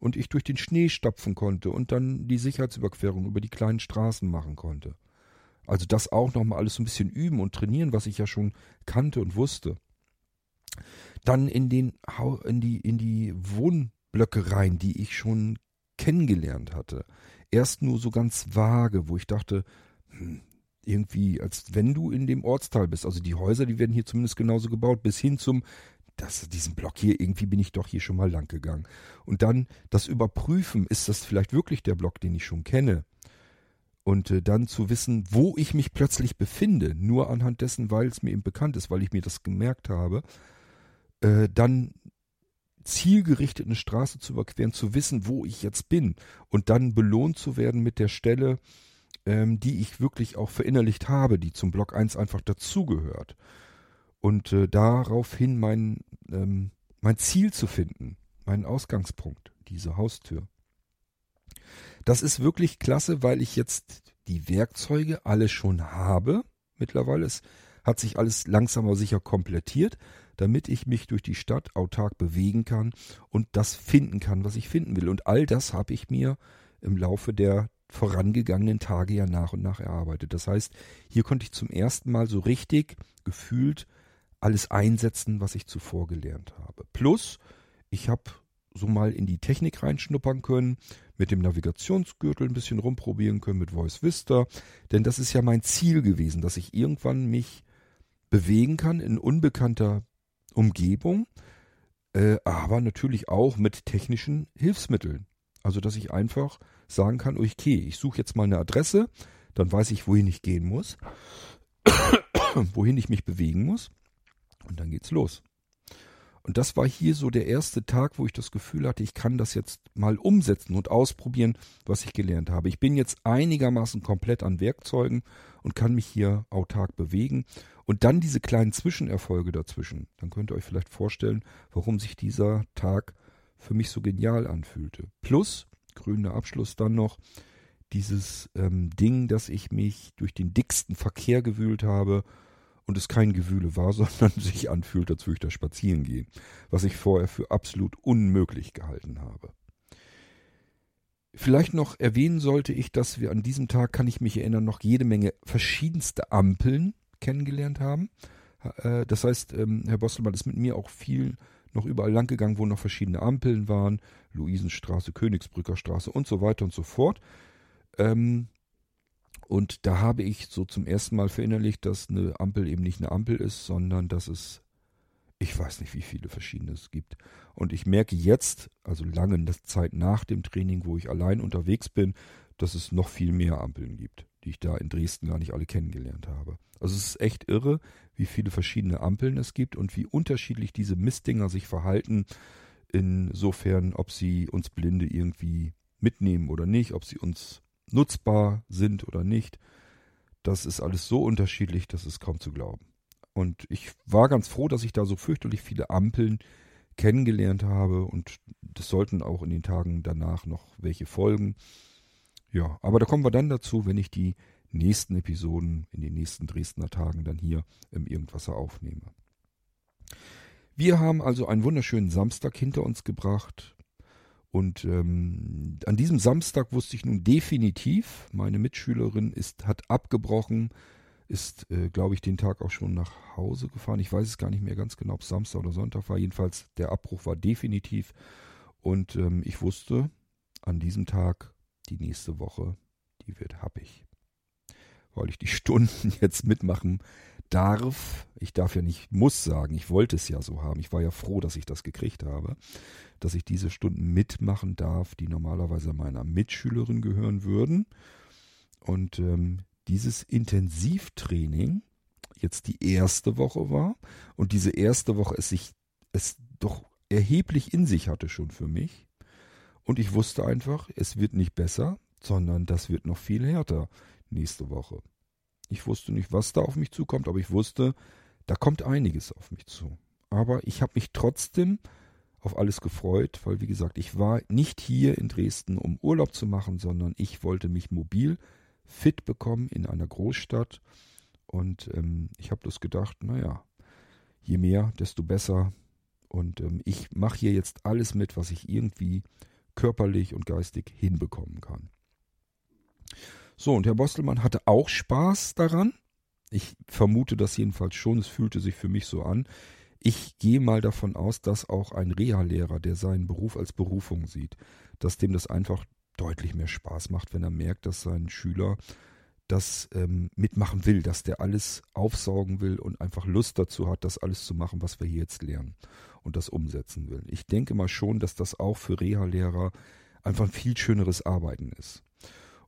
und ich durch den Schnee stapfen konnte und dann die Sicherheitsüberquerung über die kleinen Straßen machen konnte. Also das auch nochmal alles so ein bisschen üben und trainieren, was ich ja schon kannte und wusste. Dann in den in die in die Wohnblöcke rein, die ich schon kennengelernt hatte. Erst nur so ganz vage, wo ich dachte, hm, irgendwie, als wenn du in dem Ortsteil bist. Also die Häuser, die werden hier zumindest genauso gebaut, bis hin zum, das, diesen Block hier, irgendwie bin ich doch hier schon mal lang gegangen. Und dann das Überprüfen, ist das vielleicht wirklich der Block, den ich schon kenne? Und äh, dann zu wissen, wo ich mich plötzlich befinde, nur anhand dessen, weil es mir eben bekannt ist, weil ich mir das gemerkt habe, äh, dann zielgerichtet eine Straße zu überqueren, zu wissen, wo ich jetzt bin und dann belohnt zu werden mit der Stelle, ähm, die ich wirklich auch verinnerlicht habe, die zum Block 1 einfach dazugehört. Und äh, daraufhin mein, ähm, mein Ziel zu finden, meinen Ausgangspunkt, diese Haustür. Das ist wirklich klasse, weil ich jetzt die Werkzeuge alle schon habe. Mittlerweile es hat sich alles langsam aber sicher komplettiert, damit ich mich durch die Stadt autark bewegen kann und das finden kann, was ich finden will. Und all das habe ich mir im Laufe der vorangegangenen Tage ja nach und nach erarbeitet. Das heißt, hier konnte ich zum ersten Mal so richtig gefühlt alles einsetzen, was ich zuvor gelernt habe. Plus, ich habe so mal in die Technik reinschnuppern können, mit dem Navigationsgürtel ein bisschen rumprobieren können, mit Voice Vista, denn das ist ja mein Ziel gewesen, dass ich irgendwann mich bewegen kann in unbekannter Umgebung, äh, aber natürlich auch mit technischen Hilfsmitteln. Also, dass ich einfach sagen kann, okay, ich suche jetzt mal eine Adresse, dann weiß ich, wohin ich gehen muss, wohin ich mich bewegen muss und dann geht's los. Und das war hier so der erste Tag, wo ich das Gefühl hatte, ich kann das jetzt mal umsetzen und ausprobieren, was ich gelernt habe. Ich bin jetzt einigermaßen komplett an Werkzeugen und kann mich hier autark bewegen. Und dann diese kleinen Zwischenerfolge dazwischen. Dann könnt ihr euch vielleicht vorstellen, warum sich dieser Tag für mich so genial anfühlte. Plus, grüner Abschluss dann noch, dieses ähm, Ding, dass ich mich durch den dicksten Verkehr gewühlt habe und es kein Gewühle war, sondern sich anfühlt, als würde ich da spazieren gehen, was ich vorher für absolut unmöglich gehalten habe. Vielleicht noch erwähnen sollte ich, dass wir an diesem Tag, kann ich mich erinnern, noch jede Menge verschiedenste Ampeln kennengelernt haben. Äh, das heißt, ähm, Herr Bostelmann ist mit mir auch viel noch überall lang gegangen, wo noch verschiedene Ampeln waren. Luisenstraße, Königsbrücker Straße und so weiter und so fort. Ähm, und da habe ich so zum ersten Mal verinnerlicht, dass eine Ampel eben nicht eine Ampel ist, sondern dass es, ich weiß nicht, wie viele verschiedene es gibt. Und ich merke jetzt, also lange Zeit nach dem Training, wo ich allein unterwegs bin, dass es noch viel mehr Ampeln gibt, die ich da in Dresden gar nicht alle kennengelernt habe. Also es ist echt irre, wie viele verschiedene Ampeln es gibt und wie unterschiedlich diese Mistdinger sich verhalten, insofern, ob sie uns Blinde irgendwie mitnehmen oder nicht, ob sie uns nutzbar sind oder nicht. Das ist alles so unterschiedlich, das ist kaum zu glauben. Und ich war ganz froh, dass ich da so fürchterlich viele Ampeln kennengelernt habe und das sollten auch in den Tagen danach noch welche folgen. Ja, aber da kommen wir dann dazu, wenn ich die nächsten Episoden in den nächsten Dresdner Tagen dann hier im Irgendwasser aufnehme. Wir haben also einen wunderschönen Samstag hinter uns gebracht. Und ähm, an diesem Samstag wusste ich nun definitiv, meine Mitschülerin ist, hat abgebrochen, ist, äh, glaube ich, den Tag auch schon nach Hause gefahren. Ich weiß es gar nicht mehr ganz genau, ob es Samstag oder Sonntag war. Jedenfalls, der Abbruch war definitiv. Und ähm, ich wusste, an diesem Tag, die nächste Woche, die wird happig. Weil ich die Stunden jetzt mitmachen darf. Ich darf ja nicht, muss sagen, ich wollte es ja so haben. Ich war ja froh, dass ich das gekriegt habe dass ich diese Stunden mitmachen darf, die normalerweise meiner Mitschülerin gehören würden. Und ähm, dieses Intensivtraining jetzt die erste Woche war und diese erste Woche es sich es doch erheblich in sich hatte schon für mich. Und ich wusste einfach, es wird nicht besser, sondern das wird noch viel härter nächste Woche. Ich wusste nicht, was da auf mich zukommt, aber ich wusste, da kommt einiges auf mich zu. Aber ich habe mich trotzdem auf alles gefreut, weil wie gesagt, ich war nicht hier in Dresden, um Urlaub zu machen, sondern ich wollte mich mobil fit bekommen in einer Großstadt. Und ähm, ich habe das gedacht, naja, je mehr, desto besser. Und ähm, ich mache hier jetzt alles mit, was ich irgendwie körperlich und geistig hinbekommen kann. So, und Herr Bostelmann hatte auch Spaß daran. Ich vermute das jedenfalls schon. Es fühlte sich für mich so an. Ich gehe mal davon aus, dass auch ein Reha-Lehrer, der seinen Beruf als Berufung sieht, dass dem das einfach deutlich mehr Spaß macht, wenn er merkt, dass sein Schüler das ähm, mitmachen will, dass der alles aufsaugen will und einfach Lust dazu hat, das alles zu machen, was wir hier jetzt lernen und das umsetzen will. Ich denke mal schon, dass das auch für Reha-Lehrer einfach ein viel schöneres Arbeiten ist.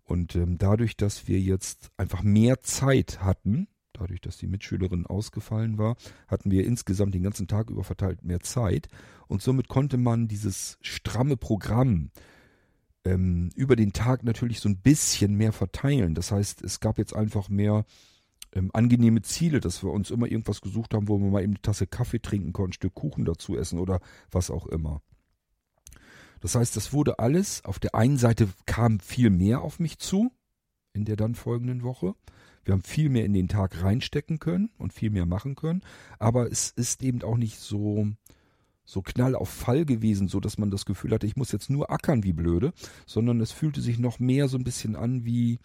Und ähm, dadurch, dass wir jetzt einfach mehr Zeit hatten, dadurch, dass die Mitschülerin ausgefallen war, hatten wir insgesamt den ganzen Tag über verteilt mehr Zeit. Und somit konnte man dieses stramme Programm ähm, über den Tag natürlich so ein bisschen mehr verteilen. Das heißt, es gab jetzt einfach mehr ähm, angenehme Ziele, dass wir uns immer irgendwas gesucht haben, wo wir mal eben eine Tasse Kaffee trinken konnten, ein Stück Kuchen dazu essen oder was auch immer. Das heißt, das wurde alles, auf der einen Seite kam viel mehr auf mich zu in der dann folgenden Woche. Wir haben viel mehr in den Tag reinstecken können und viel mehr machen können, aber es ist eben auch nicht so so knall auf Fall gewesen, so dass man das Gefühl hatte, ich muss jetzt nur ackern wie blöde, sondern es fühlte sich noch mehr so ein bisschen an wie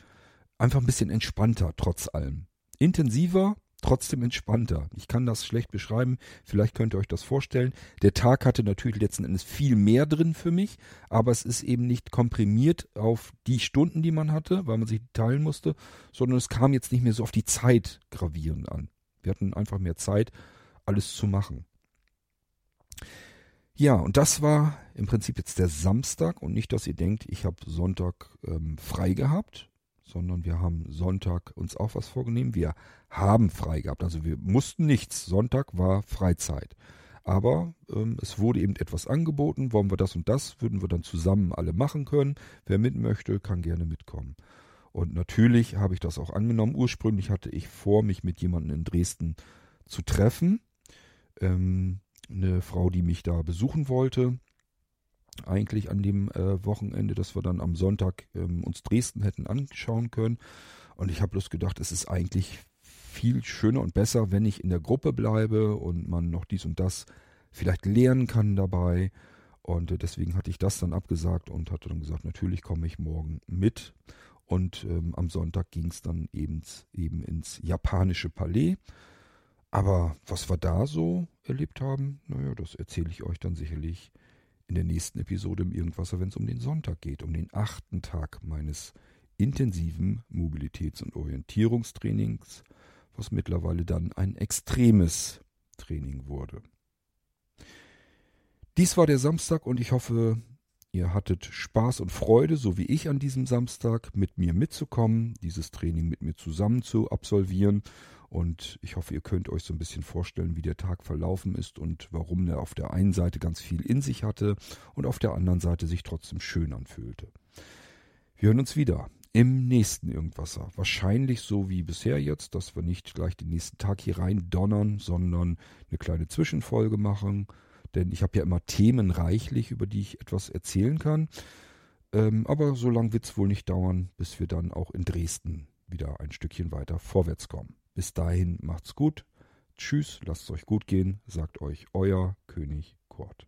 einfach ein bisschen entspannter trotz allem. Intensiver, trotzdem entspannter. Ich kann das schlecht beschreiben, vielleicht könnt ihr euch das vorstellen. Der Tag hatte natürlich letzten Endes viel mehr drin für mich, aber es ist eben nicht komprimiert auf die Stunden, die man hatte, weil man sich teilen musste, sondern es kam jetzt nicht mehr so auf die Zeit gravierend an. Wir hatten einfach mehr Zeit, alles zu machen. Ja, und das war im Prinzip jetzt der Samstag und nicht, dass ihr denkt, ich habe Sonntag ähm, frei gehabt sondern wir haben Sonntag uns auch was vorgenommen. Wir haben frei gehabt, also wir mussten nichts. Sonntag war Freizeit. Aber ähm, es wurde eben etwas angeboten, wollen wir das und das, würden wir dann zusammen alle machen können. Wer mit möchte, kann gerne mitkommen. Und natürlich habe ich das auch angenommen. Ursprünglich hatte ich vor, mich mit jemandem in Dresden zu treffen. Ähm, eine Frau, die mich da besuchen wollte eigentlich an dem äh, Wochenende, dass wir dann am Sonntag ähm, uns Dresden hätten anschauen können. Und ich habe bloß gedacht, es ist eigentlich viel schöner und besser, wenn ich in der Gruppe bleibe und man noch dies und das vielleicht lernen kann dabei. Und äh, deswegen hatte ich das dann abgesagt und hatte dann gesagt, natürlich komme ich morgen mit. Und ähm, am Sonntag ging es dann eben, eben ins japanische Palais. Aber was wir da so erlebt haben, naja, das erzähle ich euch dann sicherlich in der nächsten Episode im Irgendwasser, wenn es um den Sonntag geht, um den achten Tag meines intensiven Mobilitäts- und Orientierungstrainings, was mittlerweile dann ein extremes Training wurde. Dies war der Samstag und ich hoffe, ihr hattet Spaß und Freude, so wie ich an diesem Samstag, mit mir mitzukommen, dieses Training mit mir zusammen zu absolvieren und ich hoffe, ihr könnt euch so ein bisschen vorstellen, wie der Tag verlaufen ist und warum er auf der einen Seite ganz viel in sich hatte und auf der anderen Seite sich trotzdem schön anfühlte. Wir hören uns wieder im nächsten Irgendwasser. Wahrscheinlich so wie bisher jetzt, dass wir nicht gleich den nächsten Tag hier rein donnern, sondern eine kleine Zwischenfolge machen. Denn ich habe ja immer Themen reichlich, über die ich etwas erzählen kann. Ähm, aber so lange wird es wohl nicht dauern, bis wir dann auch in Dresden wieder ein Stückchen weiter vorwärts kommen. Bis dahin macht's gut. Tschüss, lasst es euch gut gehen, sagt euch euer König Kurt.